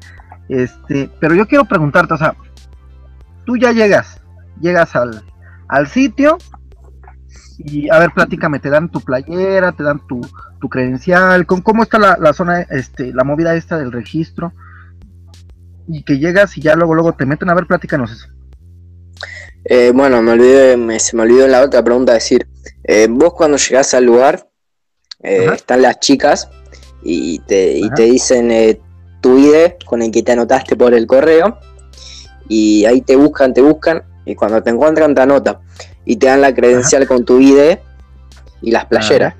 S2: Este, pero yo quiero preguntarte, o sea, tú ya llegas, llegas al, al sitio Y a ver, platícame, te dan tu playera, te dan tu, tu credencial, ¿cómo, cómo está la, la zona, este, la movida esta del registro? Y que llegas y ya luego, luego te meten, a ver, platícanos eso.
S4: Eh, bueno, me olvidé, me- se me olvidó la otra pregunta decir, eh, vos cuando llegás al lugar, eh, están las chicas y te, y te dicen eh, tu ID con el que te anotaste por el correo y ahí te buscan, te buscan y cuando te encuentran te anotan y te dan la credencial con tu ID y las playeras.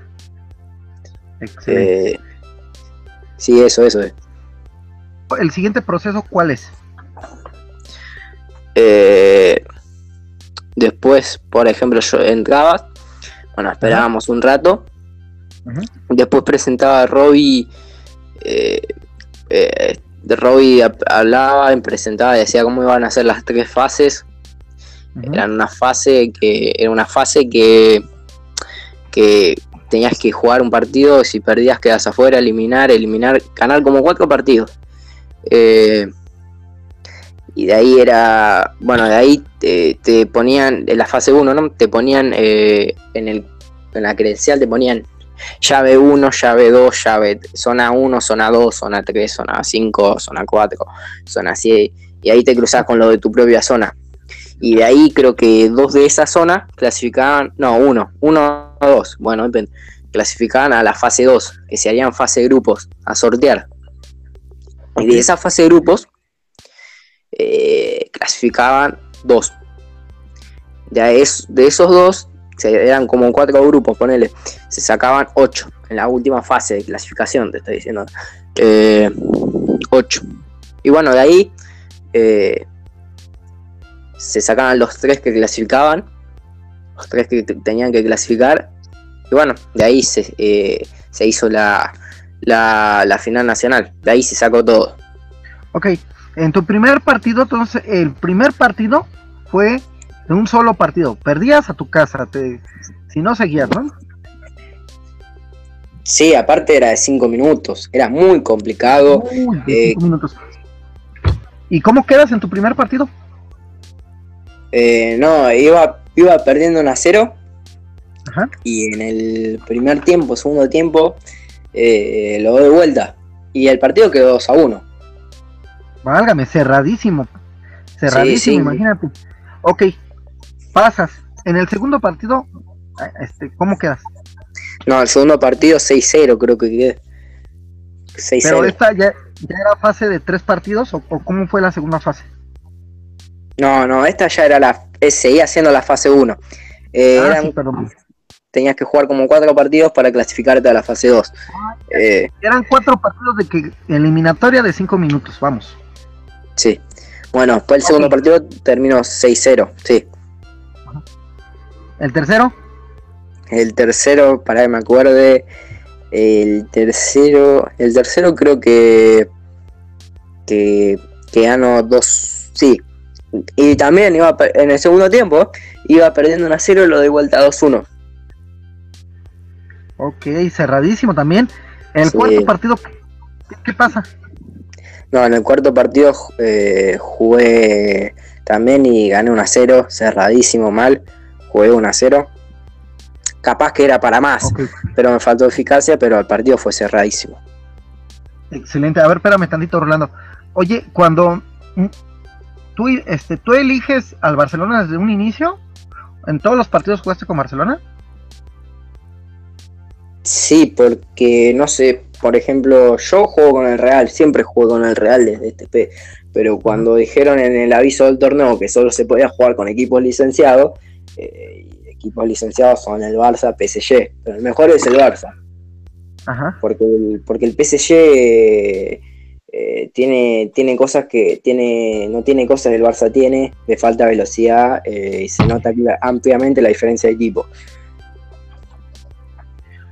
S2: Excelente.
S4: Eh, sí, eso, eso es.
S2: El siguiente proceso, ¿cuál es?
S4: Eh, después, por ejemplo, yo entraba, bueno, esperábamos un rato. Después presentaba a Robbie. Eh, eh, Robbie hab- hablaba, presentaba, decía cómo iban a ser las tres fases. Eran una fase que. Era una fase que. que tenías que jugar un partido, si perdías quedas afuera, eliminar, eliminar, ganar como cuatro partidos. Eh, y de ahí era, bueno, de ahí te, te ponían, en la fase 1, ¿no? Te ponían eh, en, el, en la credencial, te ponían llave 1, llave 2, llave zona 1, zona 2, zona 3, zona 5, zona 4, zona 6, y ahí te cruzabas con lo de tu propia zona. Y de ahí creo que dos de esas zonas clasificaban, no, uno, uno o dos, bueno, clasificaban a la fase 2, que se harían fase de grupos, a sortear. Y de esa fase de grupos eh, clasificaban dos. Es- de esos dos, eran como cuatro grupos, ponele, se sacaban ocho en la última fase de clasificación, te estoy diciendo. Eh, ocho. Y bueno, de ahí eh, se sacaban los tres que clasificaban, los tres que te- tenían que clasificar. Y bueno, de ahí se, eh, se hizo la, la, la final nacional. De ahí se sacó todo.
S2: Ok, en tu primer partido, entonces, el primer partido fue de un solo partido. Perdías a tu casa, te, si no seguías, ¿no?
S4: Sí, aparte era de cinco minutos. Era muy complicado.
S2: Uy,
S4: eh,
S2: cinco minutos. ¿Y cómo quedas en tu primer partido?
S4: Eh, no, iba, iba perdiendo un a cero.
S2: Ajá.
S4: Y en el primer tiempo, segundo tiempo, eh, lo doy vuelta. Y el partido quedó 2 a 1.
S2: Válgame, cerradísimo. Cerradísimo,
S4: sí.
S2: imagínate. Ok, pasas. En el segundo partido, ah, este, ¿cómo quedas?
S4: No, el segundo partido 6-0 creo que quedé.
S2: Pero
S4: 6-0.
S2: esta ya, ya era fase de tres partidos o, o cómo fue la segunda fase?
S4: No, no, esta ya era la. eh, seguía siendo la fase 1. Eh,
S2: Ah,
S4: eran-
S2: sí, perdón.
S4: tenías que jugar como cuatro partidos para clasificarte a la fase 2. Eh,
S2: Eran cuatro partidos de que eliminatoria de cinco minutos, vamos.
S4: sí. Bueno, después el segundo partido terminó 6-0. Sí.
S2: El tercero,
S4: El tercero, para que me acuerde, el tercero, el tercero creo que que, que ganó dos, sí. Y también iba en el segundo tiempo, iba perdiendo 1 a 0 lo de vuelta 2-1.
S2: ok, cerradísimo también. El
S4: Sí.
S2: cuarto partido, ¿qué, qué pasa?
S4: No, en el cuarto partido eh, jugué también y gané 1 a 0, cerradísimo mal. Jugué 1 a 0. Capaz que era para más, pero me faltó eficacia, pero el partido fue cerradísimo.
S2: excelente. A ver, espérame tantito, Rolando. Oye, cuando mm, tú, este, tú eliges al Barcelona desde un inicio, ¿en todos los partidos jugaste con Barcelona?
S4: Sí, porque no sé, por ejemplo, yo juego con el Real, siempre juego con el Real desde este P, pero cuando dijeron en el aviso del torneo que solo se podía jugar con equipos licenciados, eh, equipos licenciados son el Barça, PSG, pero el mejor es el Barça,
S2: Ajá.
S4: porque el, porque el PSG eh, eh, tiene, tiene cosas que tiene, no tiene cosas que el Barça tiene, le falta velocidad eh, y se nota ampliamente la diferencia de equipo.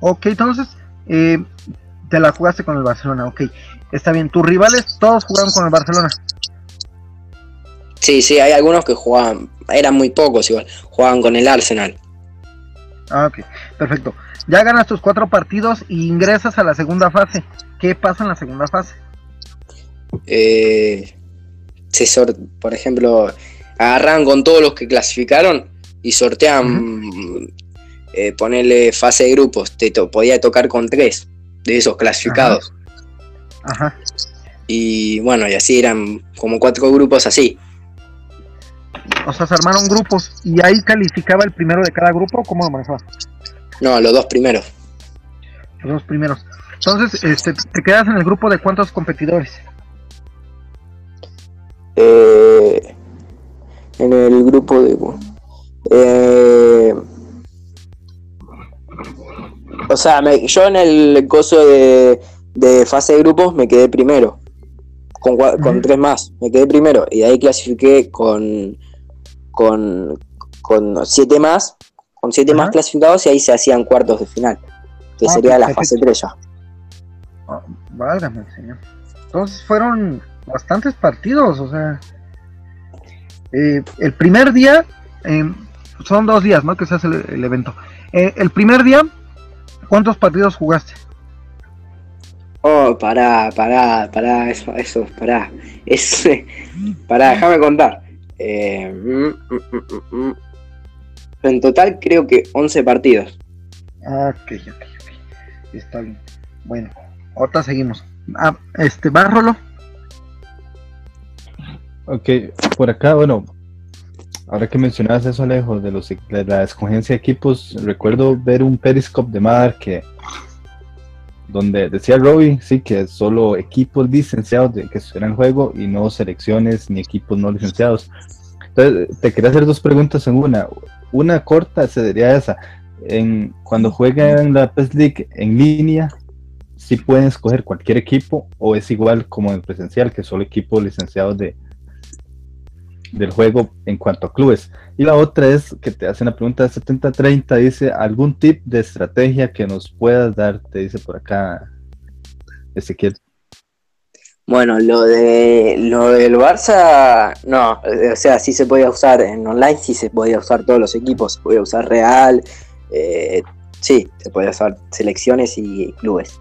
S2: Ok, entonces, te la jugaste con el Barcelona, ok. Está bien, tus rivales todos jugaron con el Barcelona.
S4: Sí, sí, hay algunos que jugaban, eran muy pocos igual, jugaban con el Arsenal.
S2: Ah, ok, perfecto. Ya ganas tus cuatro partidos y ingresas a la segunda fase. ¿Qué pasa en la segunda fase?
S4: Eh, se sor- por ejemplo, agarran con todos los que clasificaron y sortean eh, ponerle fase de grupos, te to- podía tocar con tres de esos clasificados.
S2: Ajá.
S4: Y bueno, y así eran como cuatro grupos así.
S2: O sea, se armaron grupos y ahí calificaba el primero de cada grupo. ¿Cómo lo manejaba?
S4: No, los dos primeros.
S2: Los dos primeros. Entonces, este, te quedas en el grupo de cuántos competidores.
S4: Eh, en el grupo de... eh, o sea, me- yo en el coso de, de fase de grupos me quedé primero. Con, con tres más. Me quedé primero. Y de ahí clasifiqué con, con, con siete más. Con siete más clasificados y ahí se hacían cuartos de final. Que
S2: Ah,
S4: sería la fase 3 ya.
S2: Ah, válgame señor. Entonces fueron bastantes partidos, o sea. eh, el primer día, eh, son dos días, ¿no? Que se hace el, el evento. Eh, el primer día, ¿cuántos partidos jugaste?
S4: Oh, pará, pará, pará, eso, eso, pará. Es, pará, déjame contar. Eh, mm, mm, mm. En total creo que 11 partidos.
S2: Ah, ok, ok, ok. Está bien. Bueno, ahorita seguimos. Ah, este, va, Rolo.
S3: Ok, por acá, bueno, ahora que mencionabas eso, Alejo, de, los, de la escogencia de equipos, recuerdo ver un Periscope de Mar que donde decía Robbie, sí, que solo equipos licenciados de que estuvieran en juego y no selecciones ni equipos no licenciados. Entonces, te quería hacer dos preguntas en una. Una corta sería esa. En, cuando juegan la PES League en línea, si pueden escoger cualquier equipo o es igual como en presencial, que solo equipos licenciados de, del juego en cuanto a clubes. Y la otra es que te hacen la pregunta de 70-30, dice, ¿algún tip de estrategia que nos puedas dar? Te dice por acá Ezequiel.
S4: Bueno, lo de lo del Barça, no, eh, o sea, sí se podía usar en online, sí se podía usar todos los equipos, se podía usar Real, eh, sí, se podía usar selecciones y clubes.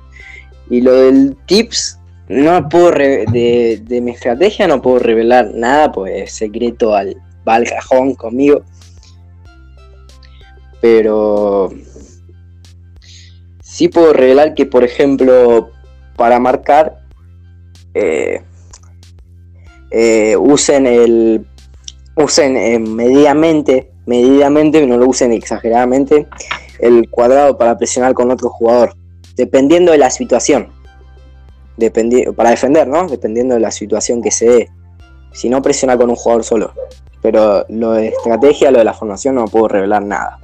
S4: Y lo del tips, no puedo de, de mi estrategia no puedo revelar nada, pues es secreto al va cajón conmigo. Pero sí puedo revelar que, por ejemplo, para marcar eh, eh, usen el usen eh, no lo usen exageradamente el cuadrado para presionar con otro jugador dependiendo de la situación para defender no dependiendo de la situación que se dé si no presiona con un jugador solo pero lo de estrategia lo de la formación no puedo revelar nada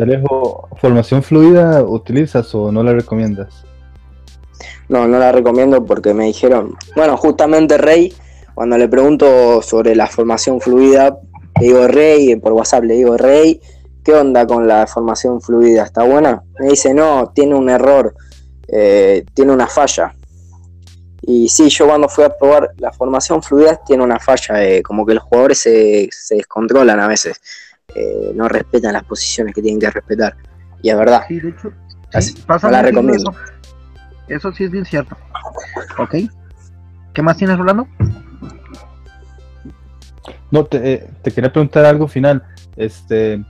S3: Alejo, ¿formación fluida utilizas o no la recomiendas?
S4: No, no la recomiendo porque me dijeron, bueno, justamente Rey, cuando le pregunto sobre la formación fluida, le digo Rey, por WhatsApp le digo Rey, ¿qué onda con la formación fluida? ¿Está buena? Me dice, no, tiene un error, eh, tiene una falla. Y sí, yo cuando fui a probar la formación fluida tiene una falla, eh, como que los jugadores se, se descontrolan a veces, eh, no respetan las posiciones que tienen que respetar. Y es verdad.
S2: Sí, de hecho,
S4: Así,
S2: sí, pasa
S4: no la recomiendo.
S2: Eso. Eso sí es bien cierto. Ok. ¿Qué más tienes, Rolando?
S3: No, te, eh, te quería preguntar algo final. Este,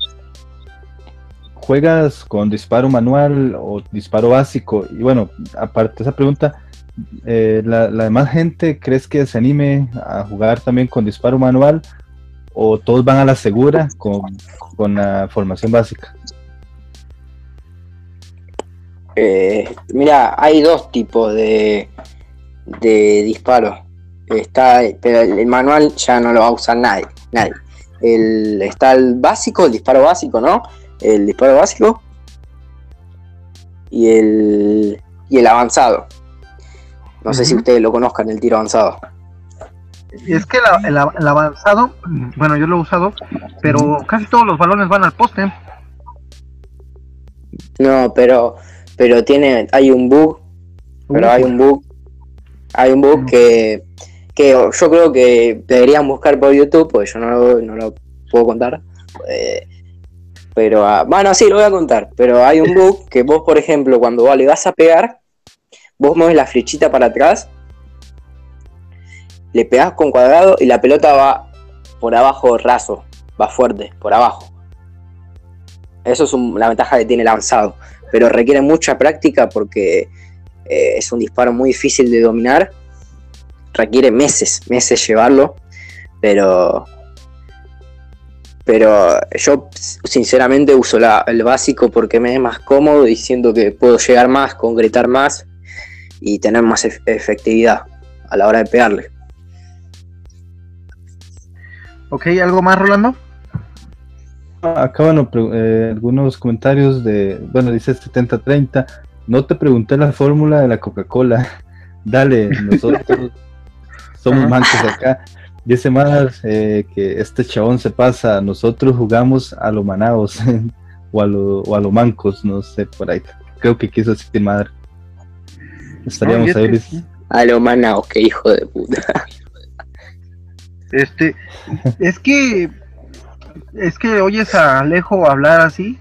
S3: ¿Juegas con disparo manual o disparo básico? Y bueno, aparte de esa pregunta, eh, la, la demás gente crees que se anime a jugar también con disparo manual o todos van a la segura con, con la formación básica?
S4: Eh, mira, hay dos tipos de, de disparos. Está, pero el, manual ya no lo va a usar nadie. nadie. El, está el básico, el disparo básico, ¿no? El disparo básico y el, y el avanzado. No sé si ustedes lo conozcan, el tiro avanzado.
S2: Y es que la- el, av- el avanzado, bueno, yo lo he usado, pero casi todos los balones van al poste.
S4: No, pero, pero tiene, hay un bug pero hay un bug hay un bug que, que yo creo que deberían buscar por YouTube porque yo no lo, no lo puedo contar Eh, pero ah, bueno sí lo voy a contar pero hay un bug que vos por ejemplo cuando le vas a pegar vos mueves la flechita para atrás le pegás con cuadrado y la pelota va por abajo raso va fuerte por abajo. Eso es la ventaja que tiene el avanzado, pero requiere mucha práctica porque eh, es un disparo muy difícil de dominar, requiere meses, meses llevarlo, pero pero yo sinceramente uso la- el básico porque me es más cómodo y siento que puedo llegar más, concretar más y tener más ef- efectividad a la hora de pegarle.
S2: Ok, ¿algo más, Rolando?
S3: Acá, bueno, eh, algunos comentarios de, bueno, dice 70-30. No te pregunté la fórmula de la Coca-Cola. Dale, nosotros somos mancos acá. Dice más eh, que este chabón se pasa. Nosotros jugamos a lo manaos o, a lo, o a lo mancos, no sé, por ahí. Creo que quiso decir madre. Estaríamos
S2: No,
S3: ahí.
S4: A lo manaos, que hijo de puta.
S2: Este, es que, es que oyes a Alejo hablar así,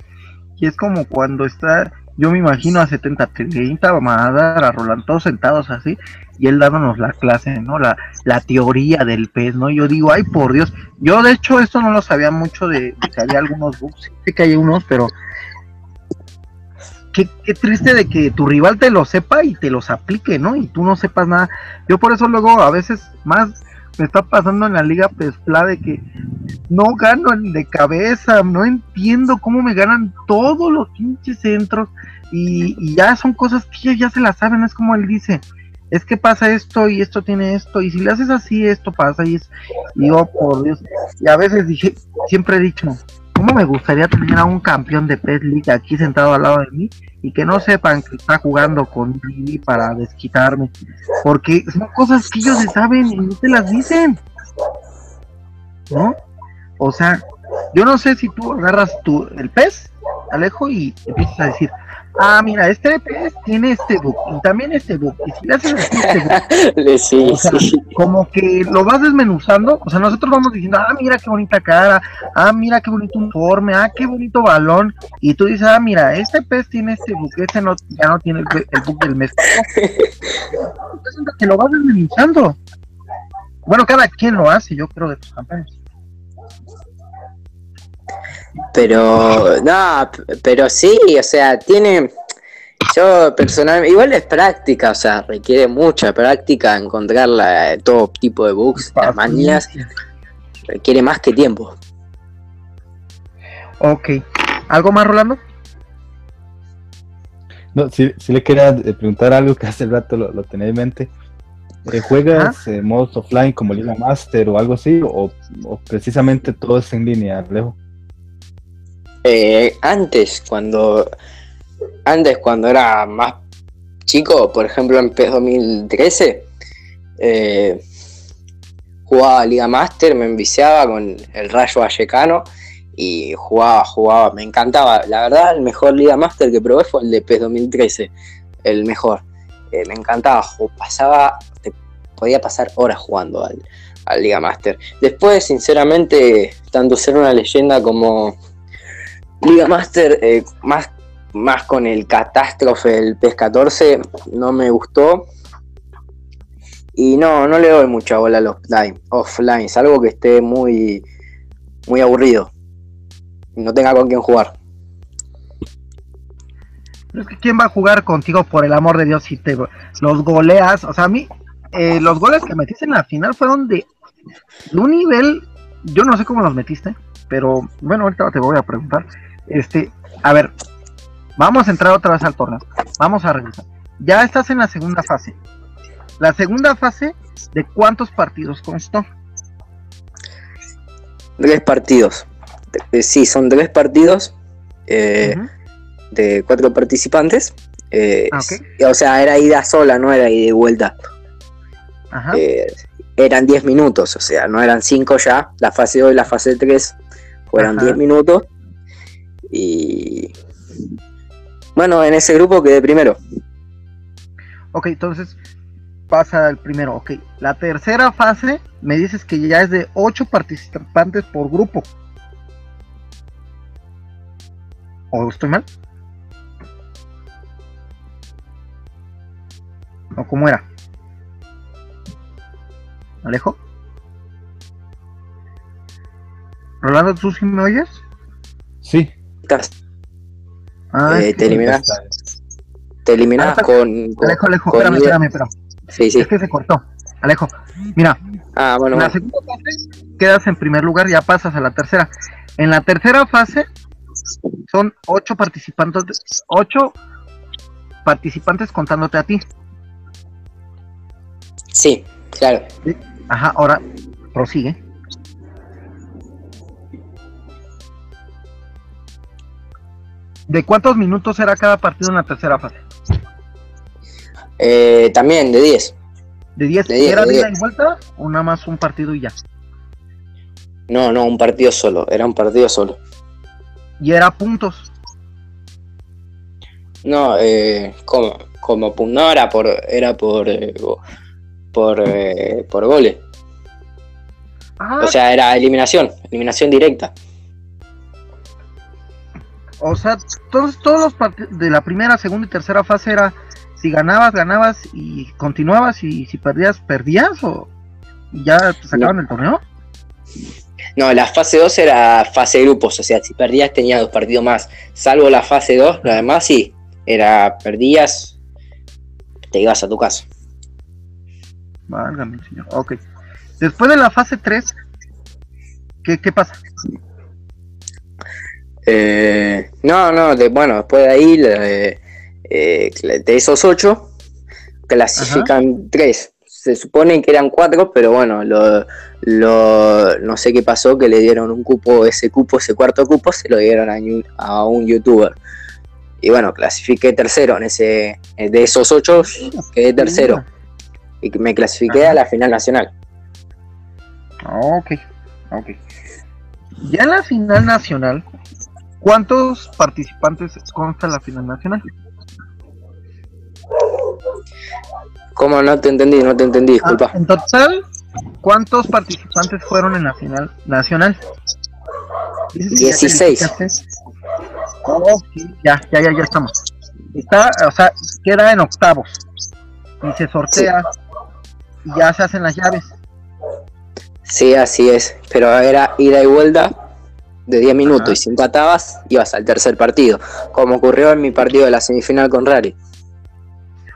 S2: y es como cuando está, yo me imagino a 70, 30, a dar a Roland todos sentados así, y él dándonos la clase, ¿no? La, la teoría del pez, ¿no? Yo digo, ay, por Dios, yo de hecho esto no lo sabía mucho de, que había algunos bugs, sé que hay unos, pero qué, qué triste de que tu rival te lo sepa y te los aplique, ¿no? Y tú no sepas nada. Yo por eso luego a veces más me está pasando en la liga Pespla de que no gano de cabeza, no entiendo cómo me ganan todos los pinches centros y, y ya son cosas que ya se las saben, es como él dice, es que pasa esto y esto tiene esto y si le haces así esto pasa y es, y oh por Dios, y a veces dije, siempre he dicho, ¿cómo me gustaría tener a un campeón de PES League aquí sentado al lado de mí y que no sepan que está jugando con Vivi para desquitarme? Porque son cosas que ellos se saben y no te las dicen. ¿No? O sea, yo no sé si tú agarras tu, el pez, Alejo, y empiezas a decir, ah, mira, este pez tiene este book y también este book. Y si le haces así este book,
S4: sí,
S2: O sea,
S4: sí.
S2: como que lo vas desmenuzando, o sea, nosotros vamos diciendo, ah, mira qué bonita cara, ah, mira qué bonito uniforme, ah, qué bonito balón, y tú dices, ah, mira, este pez tiene este book, este no, ya no tiene el, el book del mes. Entonces, que lo vas desmenuzando. Bueno, cada quien lo hace, yo creo, de tus campeones.
S4: Pero, no, pero sí, o sea, tiene. Yo personalmente, igual es práctica, o sea, requiere mucha práctica encontrar la- todo tipo de bugs, las manías, requiere más que tiempo.
S2: Ok. ¿Algo más, Rolando?
S3: No, si, si le quería eh, preguntar algo que hace rato lo, lo tenía en mente. Eh, ¿Juegas eh, modos offline como Liga Master o algo así? ¿O, o precisamente todo es en línea, Alejo?
S4: Eh, antes, cuando antes cuando era más chico, por ejemplo en PES 2013, eh, jugaba Liga Master, me enviciaba con el Rayo Vallecano y jugaba, jugaba, me encantaba. La verdad, el mejor Liga Master que probé fue el de PES 2013, el mejor. Eh, me encantaba, pasaba, podía pasar horas jugando al Liga Master. Después, sinceramente, tanto ser una leyenda como Liga Master, eh, más, más con el catástrofe del PES 14, no me gustó. Y no, no le doy mucha bola al offline, offline, salvo que esté muy, muy aburrido. No tenga con quién jugar.
S2: Pero es que quién va a jugar contigo por el amor de Dios si te los goleas. O sea, a mí, eh, los goles que metiste en la final fueron de, de un nivel, yo no sé cómo los metiste, pero bueno, ahorita te voy a preguntar. Este, a ver, vamos a entrar otra vez al torneo. Vamos a revisar. Ya estás en la segunda fase. La segunda fase, ¿de cuántos partidos constó?
S4: Tres partidos. Eh, Sí, son tres partidos eh, de cuatro participantes. Eh,
S2: Ah.
S4: O sea, era ida sola, no era ida y vuelta.
S2: Ajá.
S4: Eh, eran 10 minutos, o sea, no eran 5 ya. La fase 2 y la fase 3 fueron
S2: Ajá.
S4: 10 minutos. Y bueno, en ese grupo quedé primero.
S2: Ok, entonces pasa el primero. Ok, la tercera fase me dices que ya es de 8 participantes por grupo. ¿O estoy mal? ¿O cómo era? ¿Alejo? ¿Rolando, tú sí me oyes?
S3: Sí,
S2: Ah,
S4: Eh,
S2: es que-
S4: te eliminas, te eliminas
S2: Ah,
S4: con, con-
S2: Alejo, Alejo,
S4: con
S2: espérame, espérame, espérame.
S4: Sí, sí.
S2: Es que se cortó. Alejo, mira,
S4: Ah, bueno,
S2: en la segunda fase quedas en primer lugar, ya pasas a la tercera. En la tercera fase son ocho participantes, ocho participantes contándote a ti.
S4: Sí, claro.
S2: Ajá, ahora prosigue. ¿De cuántos minutos era cada partido en la tercera fase?
S4: Eh, también de 10.
S2: ¿De 10?
S4: De diez,
S2: ¿Era
S4: de
S2: ida y vuelta o nada más un partido y ya?
S4: No, no, un partido solo. Era un partido solo.
S2: Y era puntos.
S4: No, eh, como, como no era por, era por, eh, por, eh, por goles.
S2: Ah,
S4: O sea, era eliminación, eliminación directa.
S2: O sea, todos, todos los partidos de la primera, segunda y tercera fase era si ganabas, ganabas y continuabas y si perdías, perdías o ya sacaban el torneo.
S4: No, la fase 2 era fase de grupos, o sea, si perdías tenías dos partidos más. Salvo la fase 2, lo demás sí, era perdías, te ibas a tu casa.
S2: Válgame, señor. Ok. Después de la fase 3, ¿qué, qué pasa?
S4: Eh, no, no, de- bueno, después de ahí, eh, eh, de esos ocho, clasifican tres. Se supone que eran cuatro, pero bueno, lo, lo- no sé qué pasó, que le dieron un cupo, ese cupo, ese cuarto cupo, se lo dieron a, un- a un youtuber. Y bueno, clasifiqué tercero en ese, de esos ocho, quedé tercero. Y me clasifiqué a la final nacional.
S2: Ok, ok. Ya en la final nacional, ¿cuántos participantes consta la final nacional?
S4: ¿Cómo no te entendí? No te entendí, disculpa.
S2: Ah, en total, ¿cuántos participantes fueron en la final nacional? Dices que ya
S4: 16.
S2: calificaste. Oh, sí, ya, ya, ya, ya estamos. Está, o sea, queda en octavos. Y se sortea. Y ya se hacen las llaves.
S4: Sí, así es. Pero era ida y vuelta de 10 minutos.
S2: Ajá.
S4: Y si empatabas, ibas al tercer partido. Como ocurrió en mi partido de la semifinal con Rari.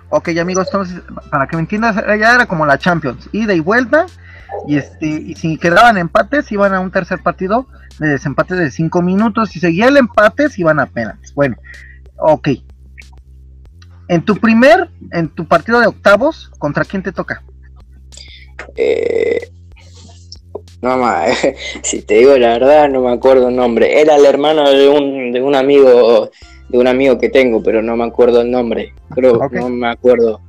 S2: Ok, amigos, entonces, para que me entiendas, ya era como la Champions, ida y vuelta, y este, y si quedaban empates, iban a un tercer partido de desempate de 5 minutos, si seguía el empate, se iban a penales. Bueno, ok. En tu primer, en tu partido de octavos, ¿contra quién te toca?
S4: Eh, no, ma, si te digo la verdad, no me acuerdo el nombre. Era el hermano de un, de un amigo de un amigo que tengo, pero no me acuerdo el nombre. Creo,
S2: Ok.
S4: no me acuerdo.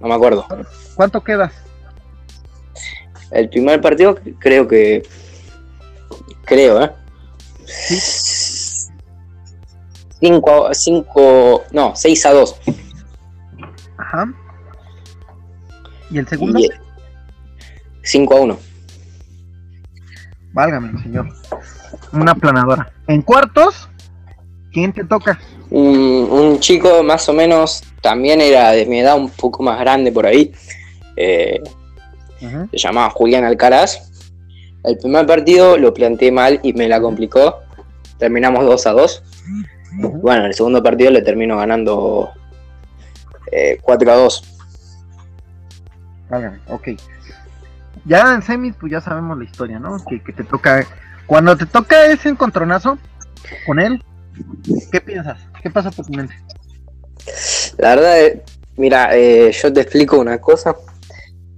S4: No me acuerdo.
S2: ¿Cuánto quedas?
S4: El primer partido creo que. Creo, ¿eh?
S2: Sí.
S4: 5 cinco, no, 6 a 2.
S2: Ajá. ¿Y el segundo?
S4: Y 5 a 1.
S2: Válgame, señor. Una planadora. En cuartos, ¿quién te toca?
S4: Un, un chico más o menos también era de mi edad, un poco más grande por ahí. eh, se llamaba Julián Alcaraz. El primer partido lo planteé mal y me la complicó. Terminamos 2 a 2. Bueno, el segundo partido le termino ganando eh, 4 a 2.
S2: Válgame, ok. Ya en semis, pues ya sabemos la historia, ¿no? Que, te toca. Cuando te toca ese encontronazo con él, ¿qué piensas? ¿Qué pasa por tu mente?
S4: La verdad, eh, mira, eh, yo te explico una cosa.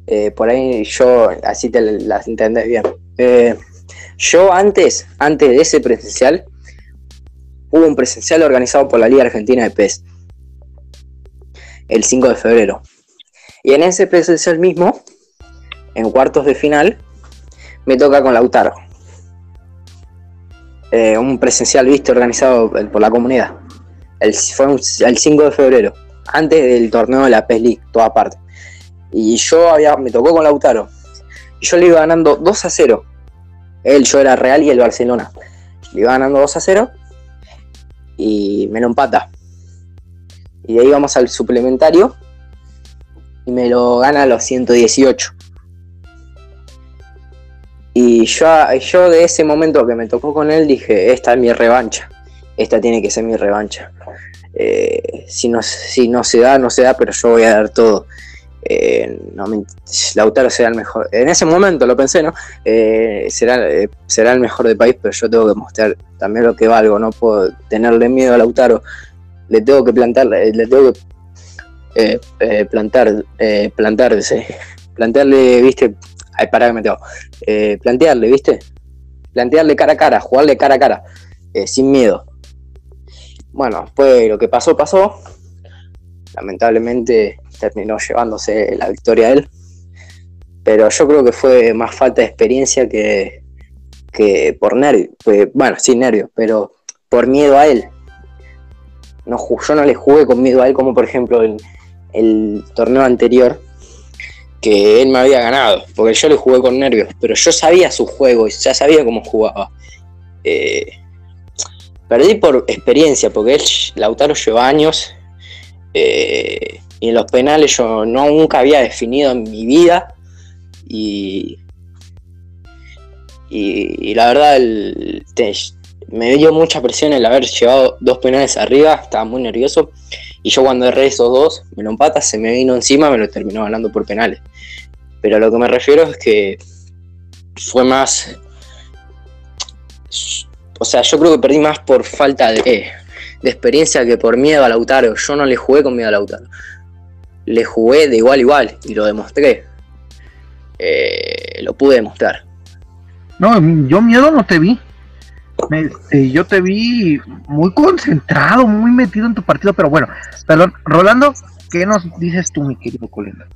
S4: eh, por ahí yo, así te las entendés bien. Eh, yo antes, antes de ese presencial, hubo un presencial organizado por la Liga Argentina de PES. El 5 de febrero. Y en ese presencial mismo, en cuartos de final, me toca con Lautaro. Eh, un presencial visto organizado por la comunidad. El, fue el 5 de febrero, antes del torneo de la PES League, toda parte. Y yo había, me tocó con Lautaro. Y yo le iba ganando 2 a 0. Él, yo era Real y el Barcelona. Le iba ganando 2 a 0 y me lo empata. Y de ahí vamos al suplementario y me lo gana a los 118. Y yo, yo de ese momento que me tocó con él dije, esta es mi revancha. esta tiene que ser mi revancha. Eh, si, no, si no se da, no se da, pero yo voy a dar todo. Eh, no me, Lautaro será el mejor. En ese momento lo pensé, ¿no? Eh, será, eh, será el mejor del país, pero yo tengo que mostrar también lo que valgo. No puedo tenerle miedo a Lautaro. Le tengo que plantar, le tengo que plantar, plantarse, plantearle, viste, ay, para que me tengo, plantearle, viste, plantearle cara a cara, jugarle cara a cara, sin miedo. Bueno, pues lo que pasó, pasó. Lamentablemente terminó llevándose la victoria a él. Pero yo creo que fue más falta de experiencia que, que por nervio. bueno, sin nervio, pero por miedo a él. No, yo no le jugué con miedo a él como por ejemplo el, el torneo anterior que él me había ganado, porque yo le jugué con nervios, pero yo sabía su juego y ya sabía cómo jugaba. Eh, perdí por experiencia, porque él, Lautaro lleva años eh, y en los penales yo no, nunca había definido en mi vida. Y, y, la verdad me dio mucha presión el haber llevado dos penales arriba, estaba muy nervioso. Y yo cuando erré esos dos, me lo empata, se me vino encima, me lo terminó ganando por penales. Pero a lo que me refiero es que fue más... O sea, yo creo que perdí más por falta de, de experiencia que por miedo a Lautaro. Yo no le jugué con miedo a Lautaro le jugué de igual a igual y lo demostré. Eh, lo pude demostrar.
S2: No, yo miedo no te vi. Este, yo te vi muy concentrado, muy metido en tu partido, pero bueno, perdón, Rolando, ¿qué nos dices tú, mi querido colega?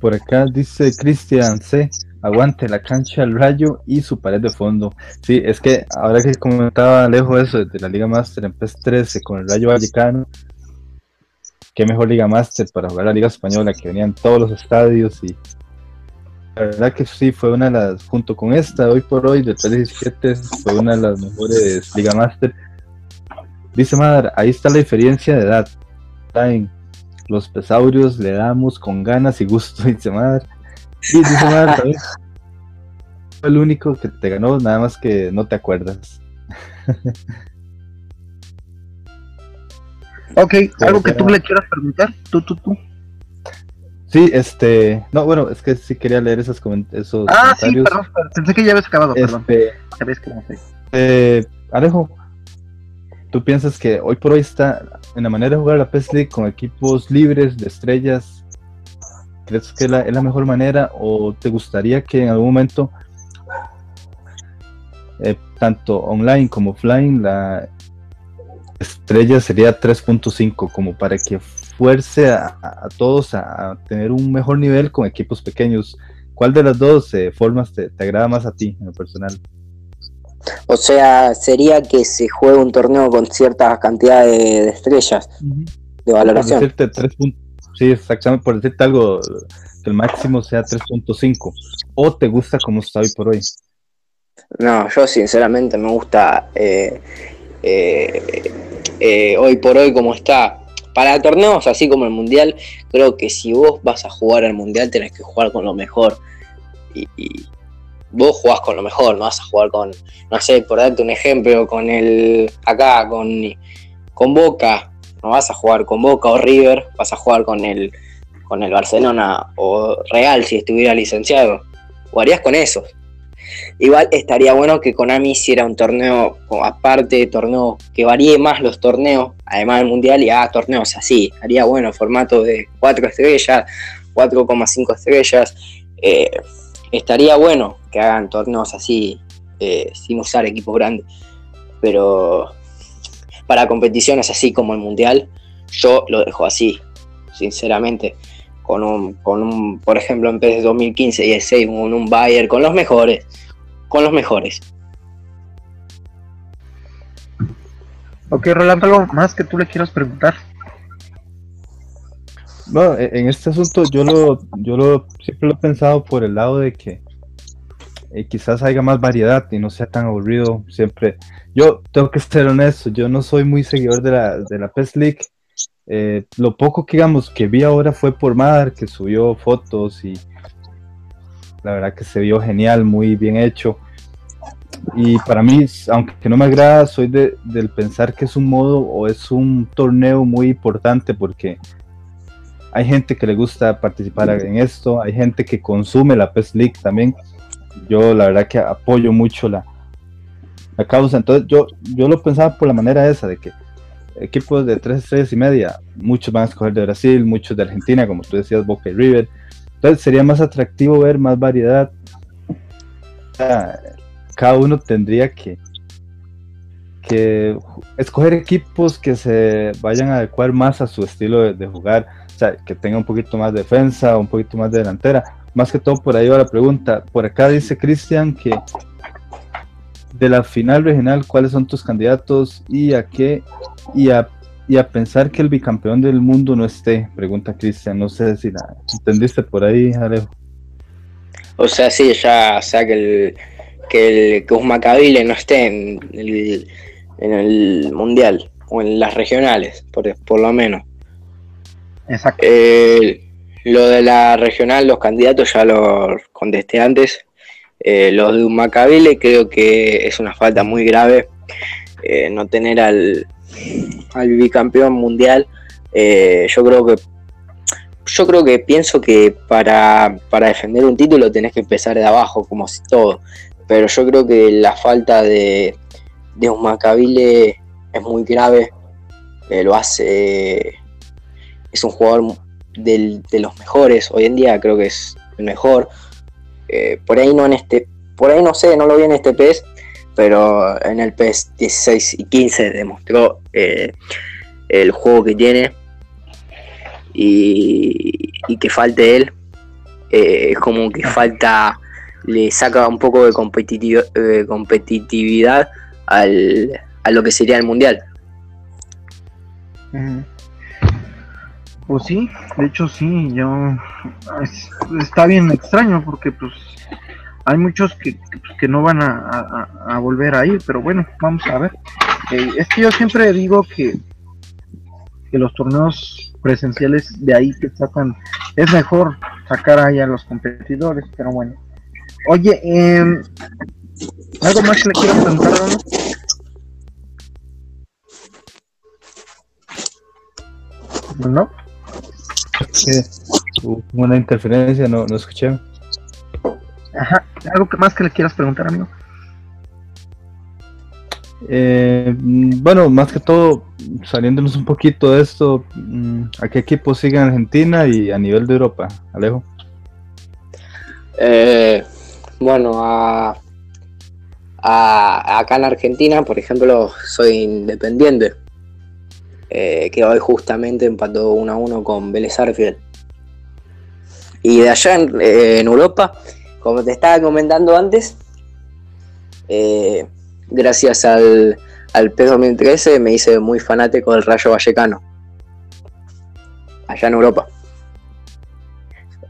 S3: Por acá dice Cristian C. Aguante la cancha al rayo y su pared de fondo. Sí, es que ahora que comentaba lejos eso de la Liga Master en PES 13 con el Rayo Vallecano, qué mejor Liga Master para jugar la Liga Española, que venían todos los estadios y verdad que sí, fue una de las, junto con esta, hoy por hoy, de 317, fue una de las mejores Liga Master. Dice Madar, ahí está la diferencia de edad. En los pesaurios le damos con ganas y gusto, dice Madar. Sí, dice Madar, fue el único que te ganó, nada más que no te acuerdas.
S2: Ok, algo que tú le quieras preguntar, tú, tú, tú.
S3: Sí, este, no, bueno, es que sí quería leer esos, esos
S2: ah, comentarios. sí, perdón, pensé que ya habías acabado, perdón. Este,
S3: eh, Alejo, ¿tú piensas que hoy por hoy está en la manera de jugar la PES League con equipos libres de estrellas? ¿Crees que es la, es la mejor manera o te gustaría que en algún momento, eh, tanto online como offline, la, estrella sería 3.5, como para que fuerce a, todos a, tener un mejor nivel con equipos pequeños. ¿Cuál de las dos eh, formas te, agrada más a ti en lo personal?
S4: O sea, sería que se juegue un torneo con cierta cantidad de, estrellas de valoración.
S3: sí, exactamente, por decirte algo, que el máximo sea 3.5. ¿O te gusta como está hoy por hoy?
S4: No, yo sinceramente me gusta eh, eh, eh, hoy por hoy como está. Para torneos así como el Mundial, creo que si vos vas a jugar al Mundial tenés que jugar con lo mejor. Y, vos jugás con lo mejor, no vas a jugar con, no sé, por darte un ejemplo, con el, acá, con, con Boca, no vas a jugar con Boca o River, vas a jugar con el, con el Barcelona o Real si estuviera licenciado. Jugarías con esos. Igual estaría bueno que Konami hiciera un torneo aparte, torneo que varíe más los torneos, además del mundial, y haga torneos así. Haría bueno, formato de 4 estrellas, 4,5 estrellas. Eh, estaría bueno que hagan torneos así, eh, sin usar equipos grandes. Pero para competiciones así como el mundial, yo lo dejo así, sinceramente. Con un, con un, por ejemplo, en vez de 2015 y 16, con un Bayer, con los mejores con los mejores.
S2: Ok, Rolando, ¿algo más que tú le quieras preguntar?
S3: No, e-, en este asunto yo lo, yo lo siempre lo he pensado por el lado de que eh, quizás haya más variedad y no sea tan aburrido siempre. Yo tengo que ser honesto, yo no soy muy seguidor de la, de la PES League. Eh, lo poco que digamos que vi ahora fue por Madar, que subió fotos y, la verdad que se vio genial, muy bien hecho. Y para mí, aunque no me agrada, soy de, del pensar que es un modo o es un torneo muy importante porque hay gente que le gusta participar en esto, hay gente que consume la PES League también. Yo la verdad que apoyo mucho la, la causa. Entonces yo, yo lo pensaba por la manera esa, de que equipos de tres estrellas y media, muchos van a escoger de Brasil, muchos de Argentina, como tú decías, Boca y River. Entonces sería más atractivo ver más variedad. Cada uno tendría que, que escoger equipos que se vayan a adecuar más a su estilo de, jugar, o sea, que tenga un poquito más de defensa, un poquito más de delantera. Más que todo por ahí va la pregunta. Por acá dice Cristian que de la final regional, ¿cuáles son tus candidatos y a qué? Y a, y a pensar que el bicampeón del mundo no esté, pregunta Cristian. No sé si la entendiste por ahí, Alejo.
S4: O sea, sí, ya, o sea, que el que el que no esté en el, en el mundial o en las regionales, por, por lo menos.
S2: Exacto.
S4: Eh, lo de la regional, los candidatos ya los contesté antes. Eh, los de un Macabile creo que es una falta muy grave eh, no tener al, al bicampeón mundial. Eh, yo creo que yo creo que pienso que para, defender un título tenés que empezar de abajo, como si todo. Pero yo creo que la falta de, de un Macabile es muy grave. lo hace. Es un jugador de los mejores. Hoy en día creo que es el mejor. Eh, por ahí no en este, por ahí no sé, no lo vi en este PES, pero en el PES 16 y 15 demostró eh, el juego que tiene y, que falte él. Eh, es como que falta, le saca un poco de competitividad al, a lo que sería el mundial.
S2: Pues sí, de hecho sí, yo está bien extraño porque pues hay muchos que, que no van a, volver a ir, pero bueno, vamos a ver. Eh, es que yo siempre digo que, que los torneos presenciales de ahí que sacan, es mejor sacar ahí a los competidores, pero bueno. Oye, eh, ¿algo más que le quiero preguntar, ¿No?
S3: Hubo una interferencia, no, no escuché.
S2: Ajá, ¿algo más que le quieras preguntar, amigo?
S3: Eh, bueno, más que todo, saliéndonos un poquito de esto, mm, ¿a qué equipo sigue en Argentina y a nivel de Europa, Alejo?
S4: Eh, bueno, a, acá en Argentina, por ejemplo, soy independiente. Eh, que hoy justamente empató 1 a 1 con Vélez Arfield. Y de allá eh, en, Europa, como te estaba comentando antes, eh, gracias al, al PES 2013 me hice muy fanático del Rayo Vallecano. Allá en Europa.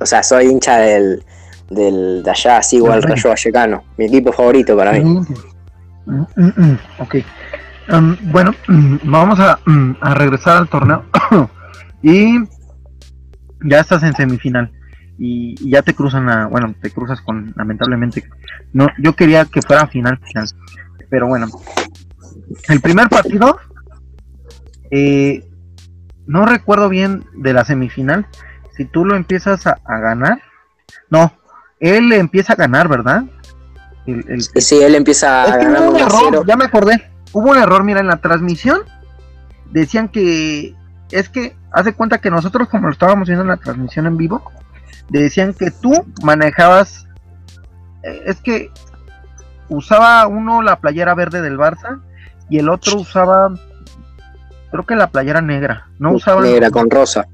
S4: O sea, soy hincha del, del de allá, sigo al Rayo Vallecano. Mi equipo favorito para mí.
S2: Mm, mm, mm, ok bueno, vamos a, regresar al torneo. y ya estás en semifinal. Y, ya te cruzan a, bueno, te cruzas con, lamentablemente, no, yo quería que fuera final, final. Pero bueno, el primer partido, eh, no recuerdo bien de la semifinal. Si tú lo empiezas a, ganar, no, él empieza a ganar, ¿verdad?
S4: El, sí, él empieza a ganar.
S2: ya me acordé hubo un error, mira, en la transmisión decían que es que hace cuenta que nosotros como lo estábamos viendo en la transmisión en vivo, decían que tú manejabas eh, es que usaba uno la playera verde del Barça y el otro usaba creo que la playera negra, no usaba
S4: negra con rosa.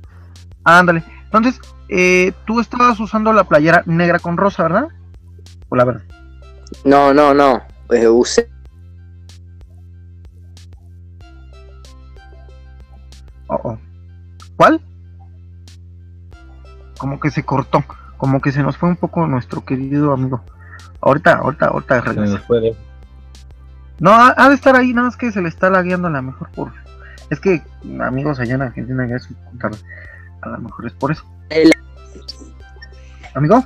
S2: Ándale. Entonces, eh, tú estabas usando la playera negra con rosa, ¿verdad? O la verde.
S4: No, no, no. Eh, usé
S2: Oh, oh. ¿Cuál? Como que se cortó, como que se nos fue un poco nuestro querido amigo. Ahorita, ahorita, ahorita regresa. No, ha, de estar ahí, nada más que se le está lagueando a lo mejor por. Es que amigos allá en Argentina ya es A lo mejor es por eso. Amigo,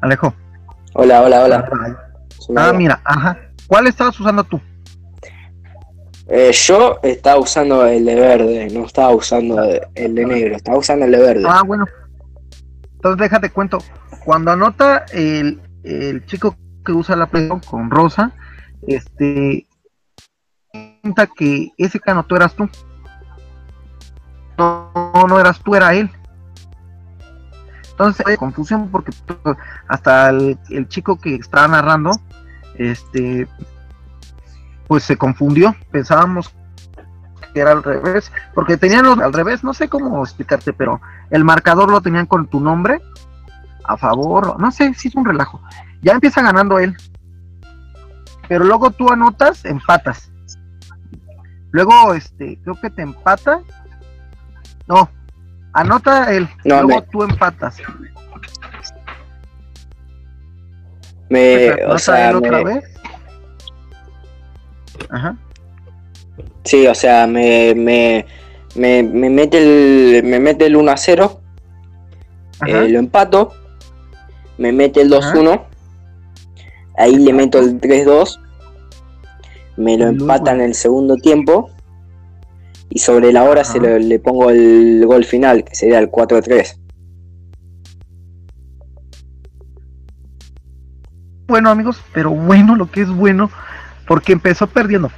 S2: Alejo.
S4: Hola, hola, hola.
S2: Ah, mira, ajá. ¿Cuál estabas usando tú?
S4: Eh, yo estaba usando el de verde, no estaba usando el de negro, estaba usando el de verde.
S2: Ah, bueno. Entonces déjate cuento. Cuando anota el, el chico que usa la Play con rosa, este cuenta que ese que anotó eras tú. No, no eras tú, era él. Entonces hay confusión porque hasta el, el chico que estaba narrando, este, pues se confundió. Pensábamos que era al revés, porque tenían al revés, no sé cómo explicarte, pero el marcador lo tenían con tu nombre a favor, no sé, si es un relajo. Ya empieza ganando él, pero luego tú anotas, empatas. Luego, este, creo que te empata. No, anota él, luego tú empatas.
S4: Me, o sea,
S2: otra vez?
S4: Ajá. Sí, o sea, me, me, me, me mete el me mete el 1 a 0. Eh, lo empato. Me mete el 2 1. Ahí le meto el 3 2. Me lo empata en el segundo tiempo. Y sobre la hora se le, le, pongo el gol final, que sería el 4 3.
S2: Bueno amigos, pero bueno lo que es bueno porque empezó perdiendo.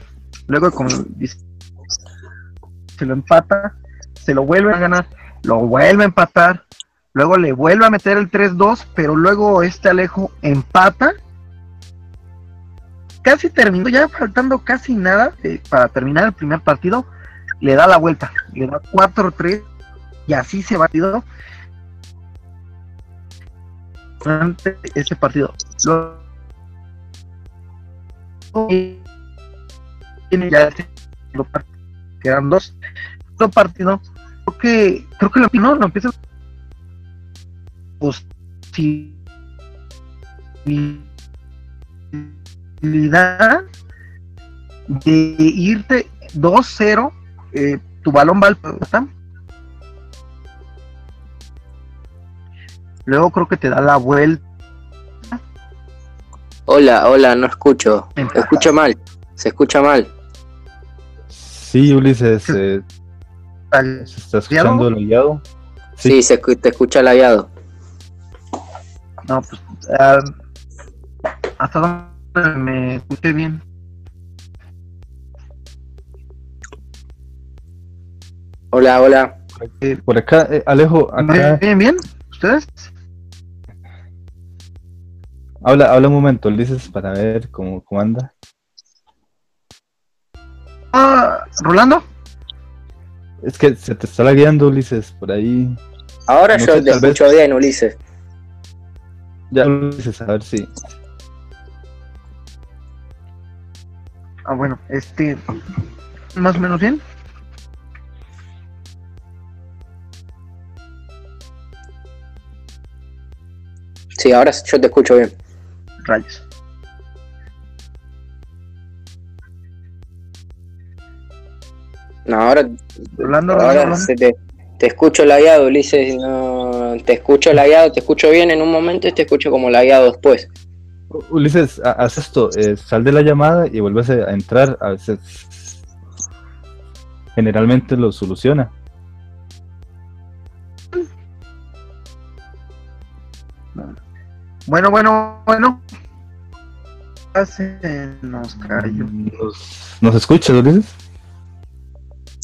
S2: Luego, como dice, se lo empata, se lo vuelve a ganar, lo vuelve a empatar, luego le vuelve a meter el 3-2, pero luego este Alejo empata. Casi terminó, ya faltando casi nada eh, para terminar el primer partido, le da la vuelta, le da 4-3 y así se batido durante ese partido. Ya que eran dos. Otro partido creo que creo que lo, no, lo empieza posibilidad de irte 2-0 eh, tu balón va al luego creo que te da la vuelta
S4: Hola, hola, no escucho. Escucho mal. Se escucha mal.
S3: Sí, Ulises. Eh, ¿Se está escuchando el guiado?
S4: Sí, se, te escucha el hallado.
S2: No, pues. Uh, hasta donde me escuché bien.
S4: Hola, hola.
S3: Por acá, eh, Alejo, acá.
S2: ¿Bien, bien? ¿Ustedes?
S3: Habla, habla un momento, Ulises, para ver cómo, cómo anda.
S2: Ah, ¿Rolando?
S3: Es que se te está guiando, Ulises, por ahí.
S4: Ahora yo te escucho bien, Ulises.
S3: Ya, Ulises, a ver si.
S2: Ah, bueno, este. Más o menos bien.
S4: Sí, ahora yo te escucho bien
S2: rayos.
S4: No, ahora, ahora te, te, escucho lagueado, Ulises. No, te escucho lagueado, te escucho bien en un momento y te escucho como lagueado después.
S3: Ulises, haz esto, eh, sal de la llamada y vuelves a entrar. A veces generalmente lo soluciona.
S2: Bueno, bueno, bueno. Se nos cayó.
S3: ¿Nos, ¿nos escuchas, Ulises?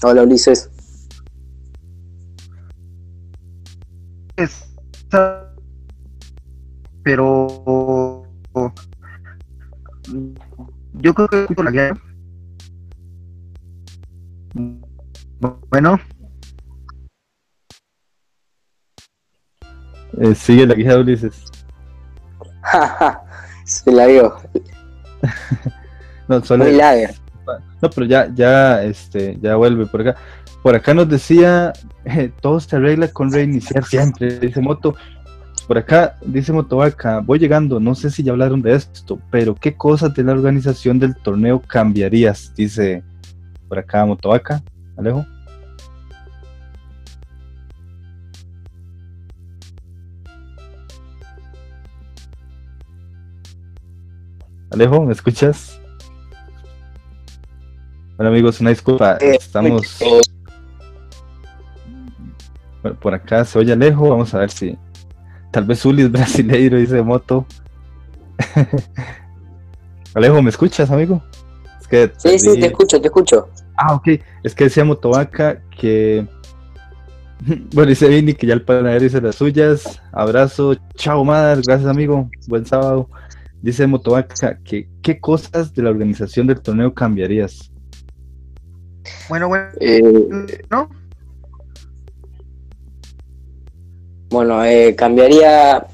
S4: Hola, Ulises.
S2: Pero yo creo que por la guía. Bueno.
S3: Eh, sigue la guía de Ulises.
S4: Se la dio.
S3: No, solo, No, pero ya, ya, este, ya vuelve por acá. Por acá nos decía, eh, todo se arregla con reiniciar siempre, dice Moto. Por acá dice Motovaca, voy llegando, no sé si ya hablaron de esto, pero ¿qué cosas de la organización del torneo cambiarías? Dice por acá Motovaca, Alejo. Alejo, ¿me escuchas? Bueno amigos, una disculpa,
S4: Eh,
S3: estamos bueno, por acá, se oye Alejo, vamos a ver si tal vez Uli es brasileiro, dice Moto. Alejo, ¿me escuchas, amigo? Es que
S4: sí, sí, te escucho, te escucho.
S3: Ah, ok. Es que decía Motovaca que. Bueno, dice Vini que ya el panadero dice las suyas. Abrazo. Chao, Madar. Gracias, amigo. Buen sábado. Dice Motovaca que qué cosas de la organización del torneo cambiarías.
S2: Bueno, bueno,
S4: Eh,
S2: ¿no?
S4: Bueno, eh, cambiaría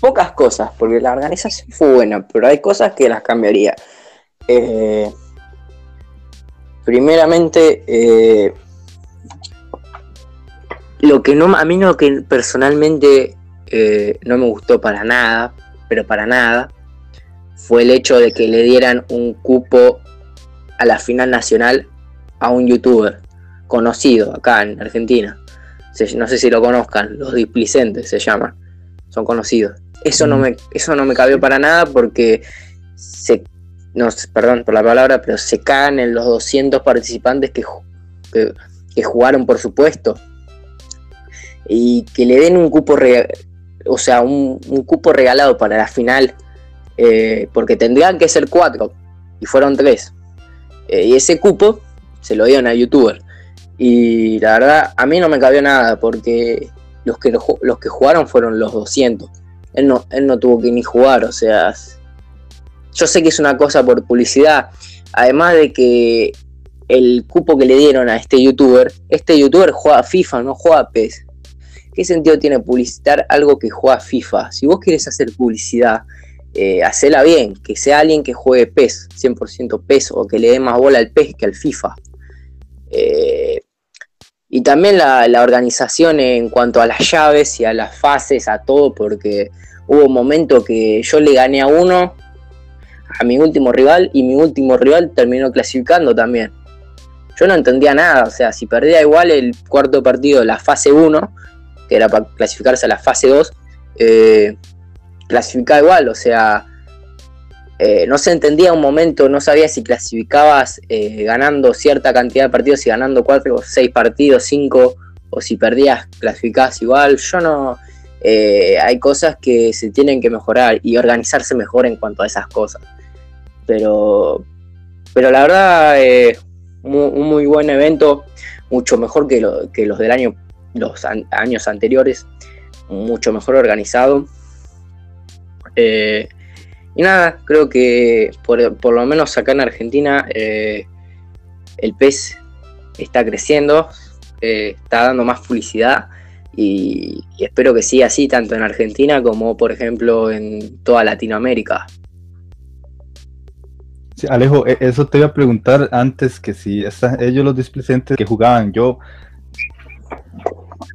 S4: pocas cosas, porque la organización fue buena, pero hay cosas que las cambiaría. Eh, primeramente, eh, lo que no, a mí lo que personalmente eh, no me gustó para nada, pero para nada, fue el hecho de que le dieran un cupo a la final nacional a un youtuber conocido acá en Argentina. Se- no sé si lo conozcan, los displicentes se llaman, son conocidos. Eso no me, eso no me cabió para nada porque se, no, perdón por la palabra, pero se cagan en los 200 participantes que, que, que jugaron por supuesto. Y que le den un cupo, rega- o sea, un, cupo regalado para la final, eh, porque tendrían que ser cuatro, y fueron tres. Eh, y ese cupo se lo dieron al youtuber. Y la verdad, a mí no me cabió nada porque los que, los que jugaron fueron los 200. Él no, él no tuvo que ni jugar, o sea. Yo sé que es una cosa por publicidad. Además de que el cupo que le dieron a este youtuber, este youtuber juega FIFA, no juega PES. ¿Qué sentido tiene publicitar algo que juega FIFA? Si vos querés hacer publicidad, eh, hacela bien, que sea alguien que juegue PES, 100% PES, o que le dé más bola al PES que al FIFA. Eh, y también la, la organización en cuanto a las llaves y a las fases, a todo, porque hubo un momento que yo le gané a uno, a mi último rival, y mi último rival terminó clasificando también. Yo no entendía nada, o sea, si perdía igual el cuarto partido de la fase 1, que era para clasificarse a la fase 2, eh, clasificaba igual, o sea, eh, no se entendía un momento, no sabía si clasificabas eh, ganando cierta cantidad de partidos, si ganando cuatro o seis partidos, cinco, o si perdías, clasificabas igual. Yo no. eh, hay cosas que se tienen que mejorar y organizarse mejor en cuanto a esas cosas. Pero, pero la verdad, un muy buen evento, mucho mejor que, lo- que los del año, los años anteriores, mucho mejor organizado. Eh, y nada, creo que por, por lo menos acá en Argentina eh, el pez está creciendo, eh, está dando más publicidad y, espero que siga así tanto en Argentina como por ejemplo en toda Latinoamérica.
S3: Alejo, e- eso te iba a preguntar antes que si ellos los displicentes que jugaban, yo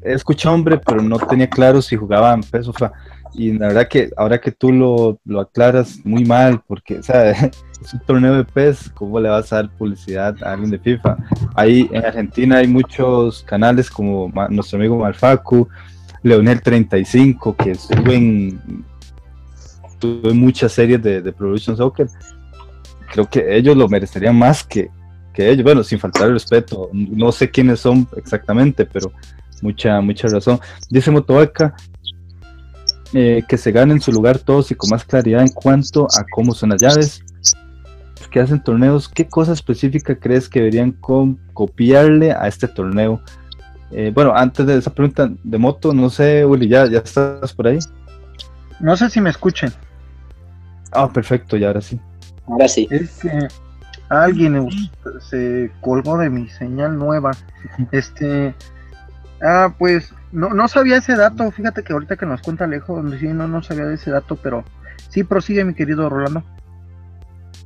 S3: he escuchado hombre, pero no tenía claro si jugaban PES o FIFA. Y la verdad que ahora que tú lo, lo aclaras muy mal, porque o sea, es un torneo de PES, ¿cómo le vas a dar publicidad a alguien de FIFA? Ahí en Argentina hay muchos canales como nuestro amigo Malfacu, Leonel 35, que suben, suben muchas series de, de Pro Evolution Soccer. Creo que ellos lo merecerían más que, que ellos. Bueno, sin faltar el respeto, no sé quiénes son exactamente, pero mucha, mucha razón. Dice Motovaca eh, que se ganen su lugar todos y con más claridad en cuanto a cómo son las llaves que hacen torneos. ¿Qué cosa específica crees que deberían copiarle a este torneo? Eh, bueno, antes de esa pregunta de moto, no sé, Uli, ¿ya, ya estás por ahí?
S2: No sé si me escuchen.
S3: Ah, perfecto, y ahora sí.
S4: Ahora sí.
S2: Es que alguien se colgó de mi señal nueva. Este. Ah, pues no, no sabía ese dato. Fíjate que ahorita que nos cuenta Alejo, sí, no, no sabía de ese dato, pero sí prosigue, mi querido Rolando.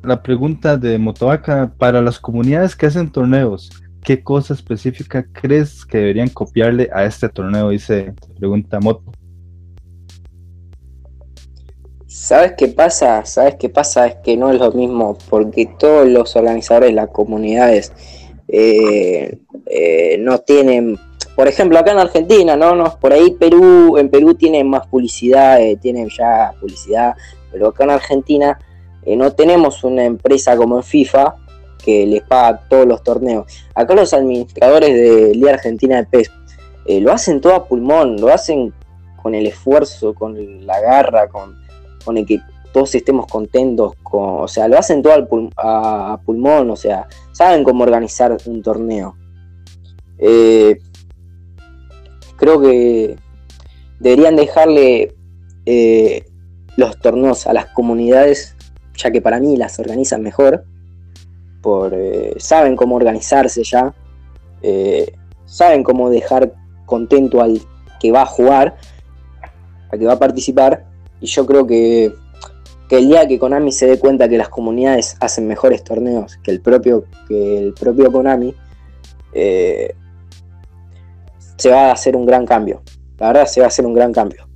S3: La pregunta de Motovaca, para las comunidades que hacen torneos, ¿qué cosa específica crees que deberían copiarle a este torneo? Dice, pregunta Moto.
S4: ¿Sabes qué pasa? ¿Sabes qué pasa? Es que no es lo mismo, porque todos los organizadores, las comunidades, eh, eh, no tienen, por ejemplo, acá en Argentina, ¿no? no por ahí Perú, en Perú tienen más publicidad, eh, ya publicidad, pero acá en Argentina Eh, no tenemos una empresa como en FIFA que les paga todos los torneos. Acá los administradores de Liga Argentina de PES eh, lo hacen todo a pulmón, lo hacen con el esfuerzo, con la garra, con, con el que todos estemos contentos, con, o sea, lo hacen todo a, pulmón, o sea, saben cómo organizar un torneo. Eh, creo que deberían dejarle eh, los torneos a las comunidades, ya que para mí las organizan mejor, por, eh, saben cómo organizarse ya, saben cómo dejar contento al que va a jugar, al que va a participar, y yo creo que que el día que Konami se dé cuenta que las comunidades hacen mejores torneos que el propio, que el propio Konami, eh, se va a hacer un gran cambio. La verdad, se va a hacer un gran cambio.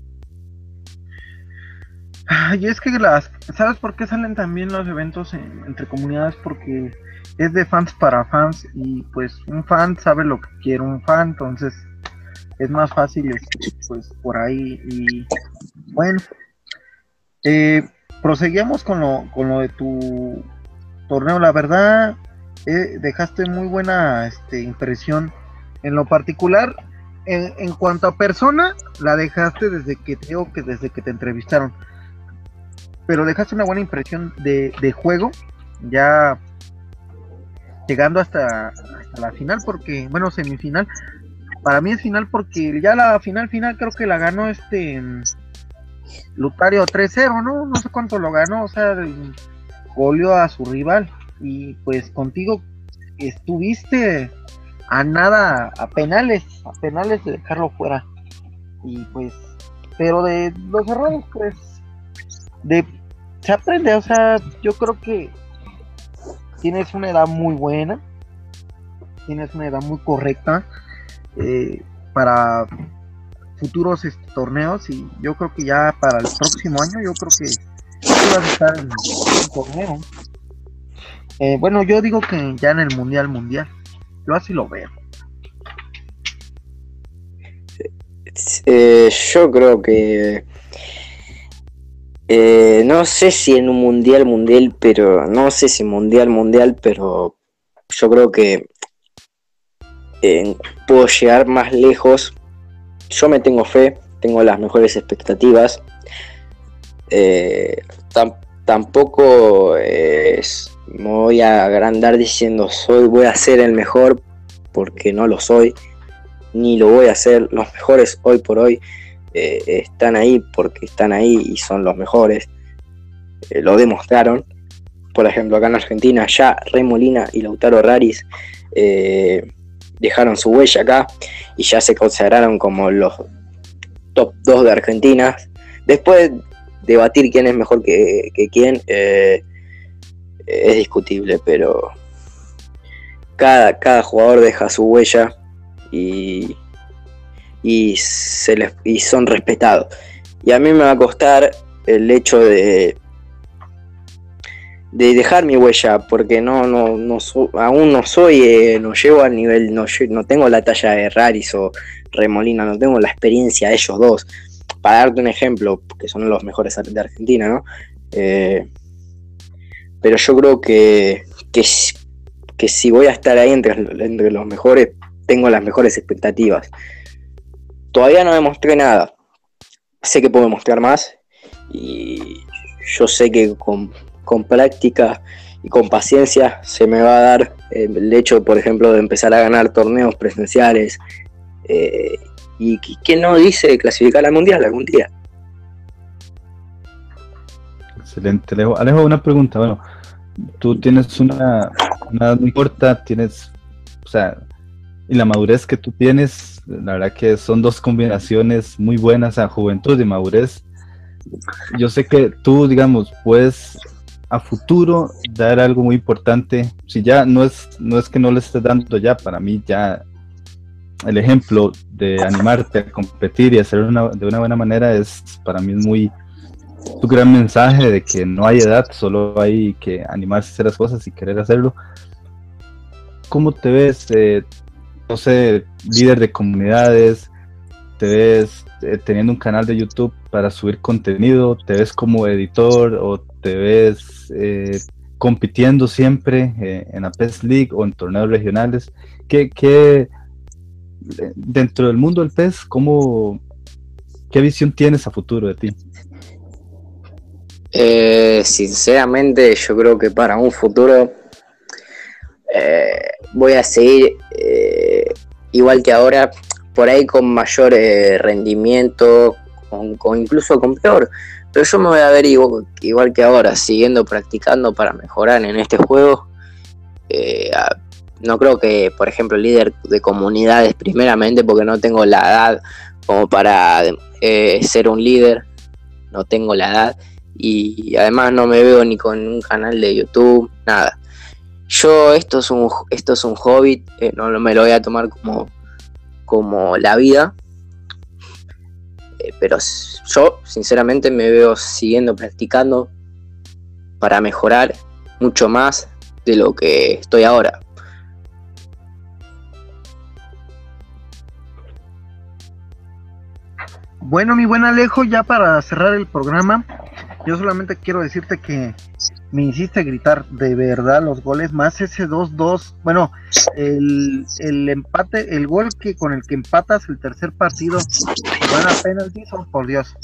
S2: Y es que las, ¿sabes por qué salen también los eventos entre comunidades? Porque es de fans para fans y pues un fan sabe lo que quiere un fan, entonces es más fácil este, pues por ahí y bueno. Eh, proseguíamos con lo, con lo de tu torneo. La verdad, eh, dejaste muy buena este, impresión. En lo particular, en, cuanto a persona, la dejaste desde que que desde que te entrevistaron. Pero dejaste una buena impresión de, juego, ya llegando hasta, hasta, la final, porque, bueno, semifinal. Para mí es final porque ya la final final creo que la ganó este Lutario 3-0, ¿no? No sé cuánto lo ganó, o sea, goleó a su rival. Y pues contigo estuviste a nada, a penales, a penales de dejarlo fuera. Y pues, pero de los errores, pues, de, se aprende, o sea, yo creo que tienes una edad muy buena, tienes una edad muy correcta eh, para futuros este, torneos y yo creo que ya para el próximo año yo creo que vas a estar en un torneo. Eh, bueno, yo digo que ya en el mundial mundial, yo así lo veo.
S4: Eh, yo creo que eh, no sé si en un mundial mundial, pero no sé si mundial mundial, pero yo creo que puedo llegar más lejos yo me tengo fe, tengo las mejores expectativas. Eh, tampoco me voy a agrandar diciendo soy, voy a ser el mejor, porque no lo soy, ni lo voy a hacer. Los mejores hoy por hoy eh, están ahí porque están ahí y son los mejores. Eh, lo demostraron. Por ejemplo, acá en Argentina ya Remolina y Lautaro Raris dejaron su huella acá y ya se consagraron como los top 2 de Argentina. Después debatir quién es mejor que, quién eh, es discutible, pero cada, cada jugador deja su huella y, y, se y son respetados. Y a mí me va a costar el hecho de de dejar mi huella, porque no, no, no aún no soy, eh, no llego al nivel, no, no tengo la talla de Raris o Remolina, no tengo la experiencia de ellos dos. Para darte un ejemplo, que son los mejores de Argentina, ¿no? Eh, pero yo creo que, que, si voy a estar ahí entre, entre los mejores, tengo las mejores expectativas. Todavía no demostré nada. Sé que puedo mostrar más y yo sé que con con práctica y con paciencia se me va a dar eh, el hecho, por ejemplo, de empezar a ganar torneos presenciales eh, y que no dice clasificar al mundial algún día.
S3: Excelente, Alejo. Alejo, una pregunta. Bueno, tú tienes una, una corta, tienes, o sea, y la madurez que tú tienes, la verdad que son dos combinaciones muy buenas a juventud y madurez. Yo sé que tú, digamos, puedes a futuro dar algo muy importante. Si ya no es, no es que no le estés dando ya, para mí ya el ejemplo de animarte a competir y hacerlo de una buena manera es para mí muy un gran mensaje de que no hay edad, solo hay que animarse a hacer las cosas y querer hacerlo. ¿Cómo te ves, eh, no sé, líder de comunidades? ¿Te ves eh, teniendo un canal de YouTube para subir contenido? ¿Te ves como editor o te ves eh, compitiendo siempre eh, en la PES League o en torneos regionales. ¿Qué, qué dentro del mundo del PES, cómo, qué visión tienes a futuro de ti?
S4: Eh, sinceramente, yo creo que para un futuro eh, voy a seguir eh, igual que ahora, por ahí con mayor rendimiento, con, incluso con peor. Pero yo me voy a ver igual, que ahora, siguiendo practicando para mejorar en este juego. no creo que, por ejemplo, líder de comunidades, primeramente porque no tengo la edad como para ser un líder, no tengo la edad y además no me veo ni con un canal de YouTube, nada. Yo esto es un, esto es un hobby, eh, no me lo voy a tomar como, como la vida, eh, pero yo sinceramente me veo siguiendo practicando para mejorar mucho más de lo que estoy ahora.
S2: Bueno, mi buen Alejo, ya para cerrar el programa, yo solamente quiero decirte que me hiciste gritar de verdad los goles, más ese 2-2. Bueno, el, el, empate, el gol que con el que empatas el tercer partido, buena penalti, son por Dios.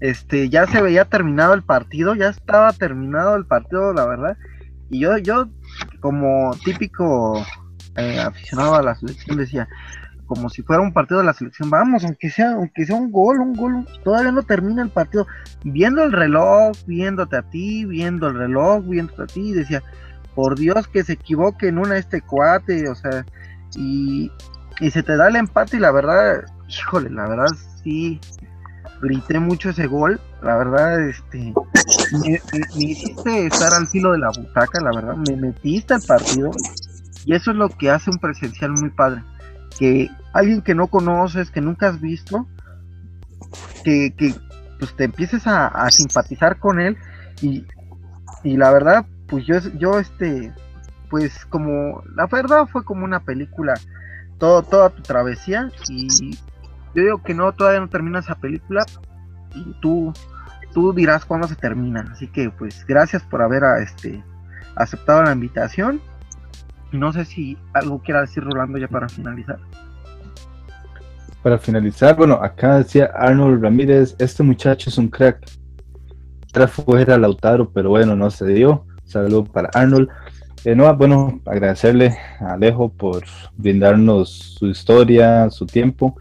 S2: Este, ya se veía terminado el partido, ya estaba terminado el partido, la verdad. Y yo, yo como típico eh, aficionado a la selección, decía, como si fuera un partido de la selección. Vamos, aunque sea, aunque sea un gol, un gol, todavía no termina el partido. Viendo el reloj, viéndote a ti, viendo el reloj, viéndote a ti, y decía, por Dios que se equivoque en una este cuate, o sea, y, y se te da el empate y la verdad, híjole, la verdad sí grité mucho ese gol, la verdad, este, me, me hiciste estar al filo de la butaca, la verdad, me metiste al partido y eso es lo que hace un presencial muy padre que alguien que no conoces, que nunca has visto, que, pues te empieces a, simpatizar con él y, y, la verdad, pues yo, yo este, pues como, la verdad fue como una película, todo, toda tu travesía y yo digo que no, todavía no termina esa película y tú, tú dirás cuándo se termina, así que pues gracias por haber este, aceptado la invitación no sé si algo quiera decir Rolando ya para finalizar.
S3: Para finalizar, bueno, acá decía Arnold Ramírez, este muchacho es un crack. Tras fuera Lautaro, pero bueno, no se dio. Saludos para Arnold. Eh, no, bueno, agradecerle a Alejo por brindarnos su historia, su tiempo.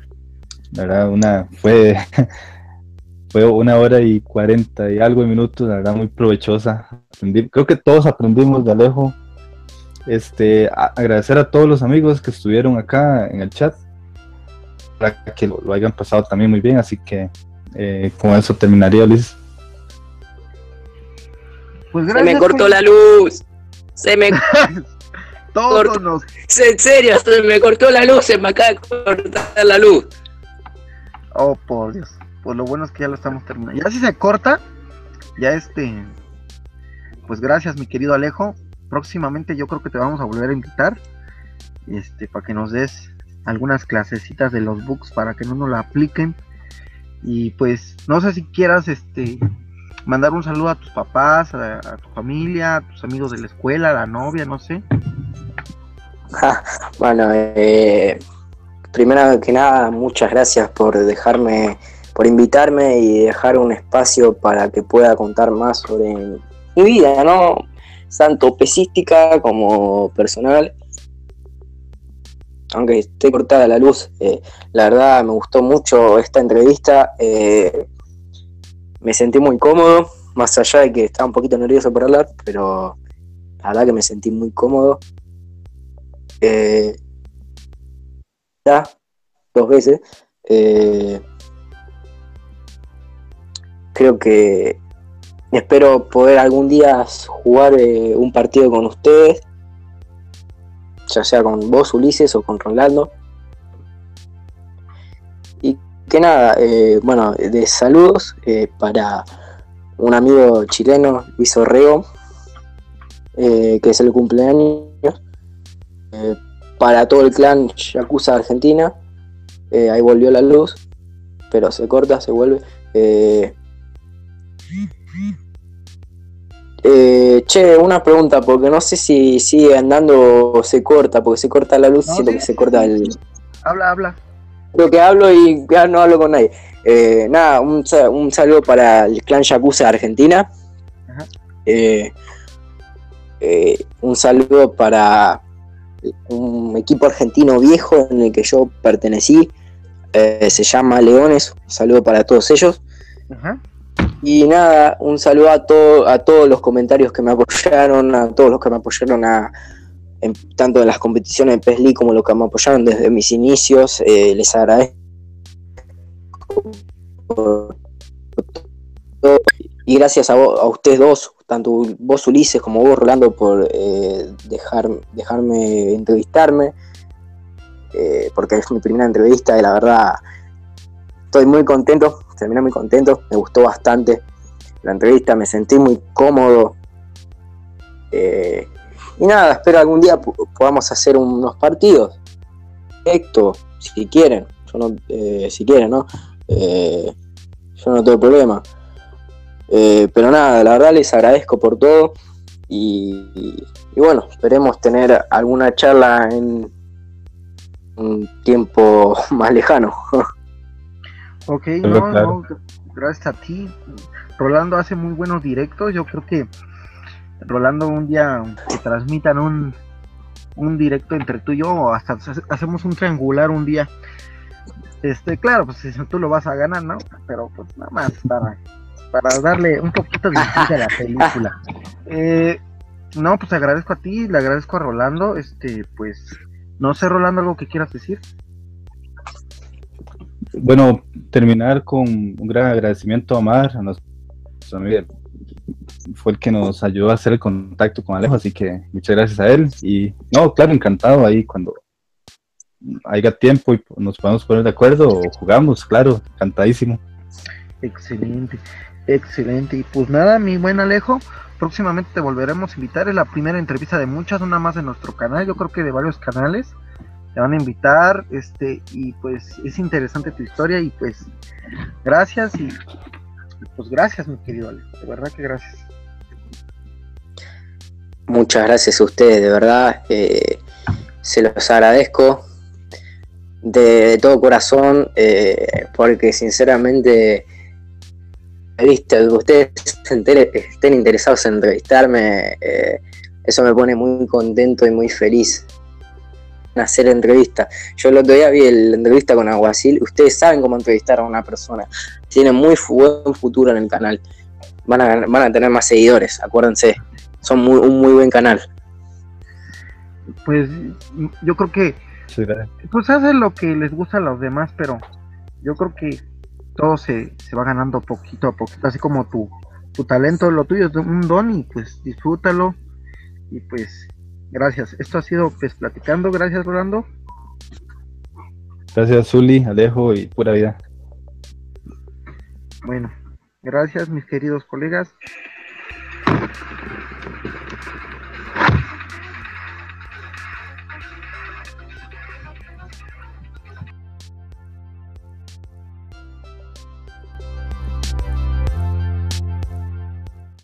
S3: La verdad, una, fue, fue una hora y cuarenta y algo de minutos, la verdad, muy provechosa. creo que todos aprendimos de Alejo este, agradecer a todos los amigos que estuvieron acá en el chat, que lo, hayan pasado también muy bien, así que eh, con eso terminaría, Luis.
S4: Pues se me cortó la luz. Se me
S2: Todos
S4: En serio, se me cortó la luz, se me acaba de cortar la luz.
S2: Oh, por Dios. Pues lo bueno es que ya lo estamos terminando. Ya si se corta, ya este. Pues gracias, mi querido Alejo próximamente yo creo que te vamos a volver a invitar este para que nos des algunas clasecitas de los books para que no nos la apliquen. Y pues no sé si quieras este mandar un saludo a tus papás a, tu familia a tus amigos de la escuela a la novia no sé.
S4: Bueno eh, primero que nada muchas gracias por dejarme por invitarme y dejar un espacio para que pueda contar más sobre mi vida no tanto pesística como personal. Aunque esté cortada la luz, eh, la verdad me gustó mucho esta entrevista. Eh, me sentí muy cómodo, más allá de que estaba un poquito nervioso por hablar, pero la verdad que me sentí muy cómodo. Eh, dos veces. creo que Espero poder algún día jugar eh, un partido con ustedes, ya sea con vos, Ulises, o con Rolando. Y que nada, eh, bueno, de saludos eh, para un amigo chileno, Luis Orrego, que es el cumpleaños. para todo el clan Yakuza Argentina, ahí volvió la luz, pero se corta, se vuelve. Che, una pregunta, porque no sé si sigue andando o se corta, porque se corta la luz,
S2: No,
S4: siento
S2: sí,
S4: que se corta el...
S2: Habla, habla.
S4: Creo que hablo y ya no hablo con nadie. Eh, nada, un, un saludo para el clan Yakuza de Argentina.
S2: Ajá.
S4: Eh, eh, un saludo para un equipo argentino viejo en el que yo pertenecí. Eh, se llama Leones. Un saludo para todos ellos.
S2: Ajá.
S4: Y nada, un saludo a, todo, a todos los comentarios que me apoyaron, a todos los que me apoyaron a, en- tanto en las competiciones de PES League como los que me apoyaron desde mis inicios. Eh, les agradezco. Y gracias a, a ustedes dos, tanto vos Ulises como vos Rolando, por eh, dejar, dejarme entrevistarme, eh, porque es mi primera entrevista y la verdad estoy muy contento, terminé muy contento, me gustó bastante la entrevista, me sentí muy cómodo. eh, y nada, espero algún día po- podamos hacer unos partidos. Directo, si quieren. Yo no, eh, si quieren, ¿no? Eh, yo no tengo problema. Pero nada, la verdad les agradezco por todo. Y bueno, esperemos tener alguna charla en un tiempo más lejano.
S2: Ok, no,
S3: claro.
S2: no, gracias a ti. Rolando hace muy buenos directos. Yo creo que Rolando un día que transmitan un, un directo entre tú y yo, o hasta hace- hacemos un triangular un día. Este, claro, pues si tú lo vas a ganar, ¿no? Pero pues nada más para, para darle un poquito de a la película. Eh, no, pues agradezco a ti, le agradezco a Rolando. Este, pues, no sé, Rolando, algo que quieras decir.
S3: Bueno, terminar con un gran agradecimiento a Omar, a nuestro amigo. Fue el que nos ayudó a hacer el contacto con Alejo, así que muchas gracias a él. Y no, claro, encantado ahí cuando haya tiempo y nos podamos poner de acuerdo o jugamos, claro, encantadísimo.
S2: Excelente, excelente. Y pues nada, mi buen Alejo, próximamente te volveremos a invitar. Es la primera entrevista de muchas, una más de nuestro canal. Yo creo que de varios canales te van a invitar. Este, y pues es interesante tu historia. Y pues gracias. Y, pues gracias, mi querido Alejo. De verdad que gracias.
S4: Muchas gracias a ustedes, de verdad. eh, se los agradezco de, todo corazón, eh, porque sinceramente, viste, que ustedes estén interesados en entrevistarme, eh, eso me pone muy contento y muy feliz. En Hacer entrevista. Yo el otro día vi la entrevista con Aguacil. Ustedes saben cómo entrevistar a una persona. Tienen muy buen futuro en el canal. Van a, van a tener más seguidores, acuérdense. Son muy, un muy buen canal.
S2: Pues yo creo que pues hacen lo que les gusta a los demás, pero yo creo que todo se, se va ganando poquito a poquito, así como tu, tu talento, lo tuyo es un don y pues disfrútalo y pues gracias. Esto ha sido pues platicando, gracias Rolando.
S3: Gracias, Zuli, Alejo y pura vida.
S2: Bueno, gracias mis queridos colegas.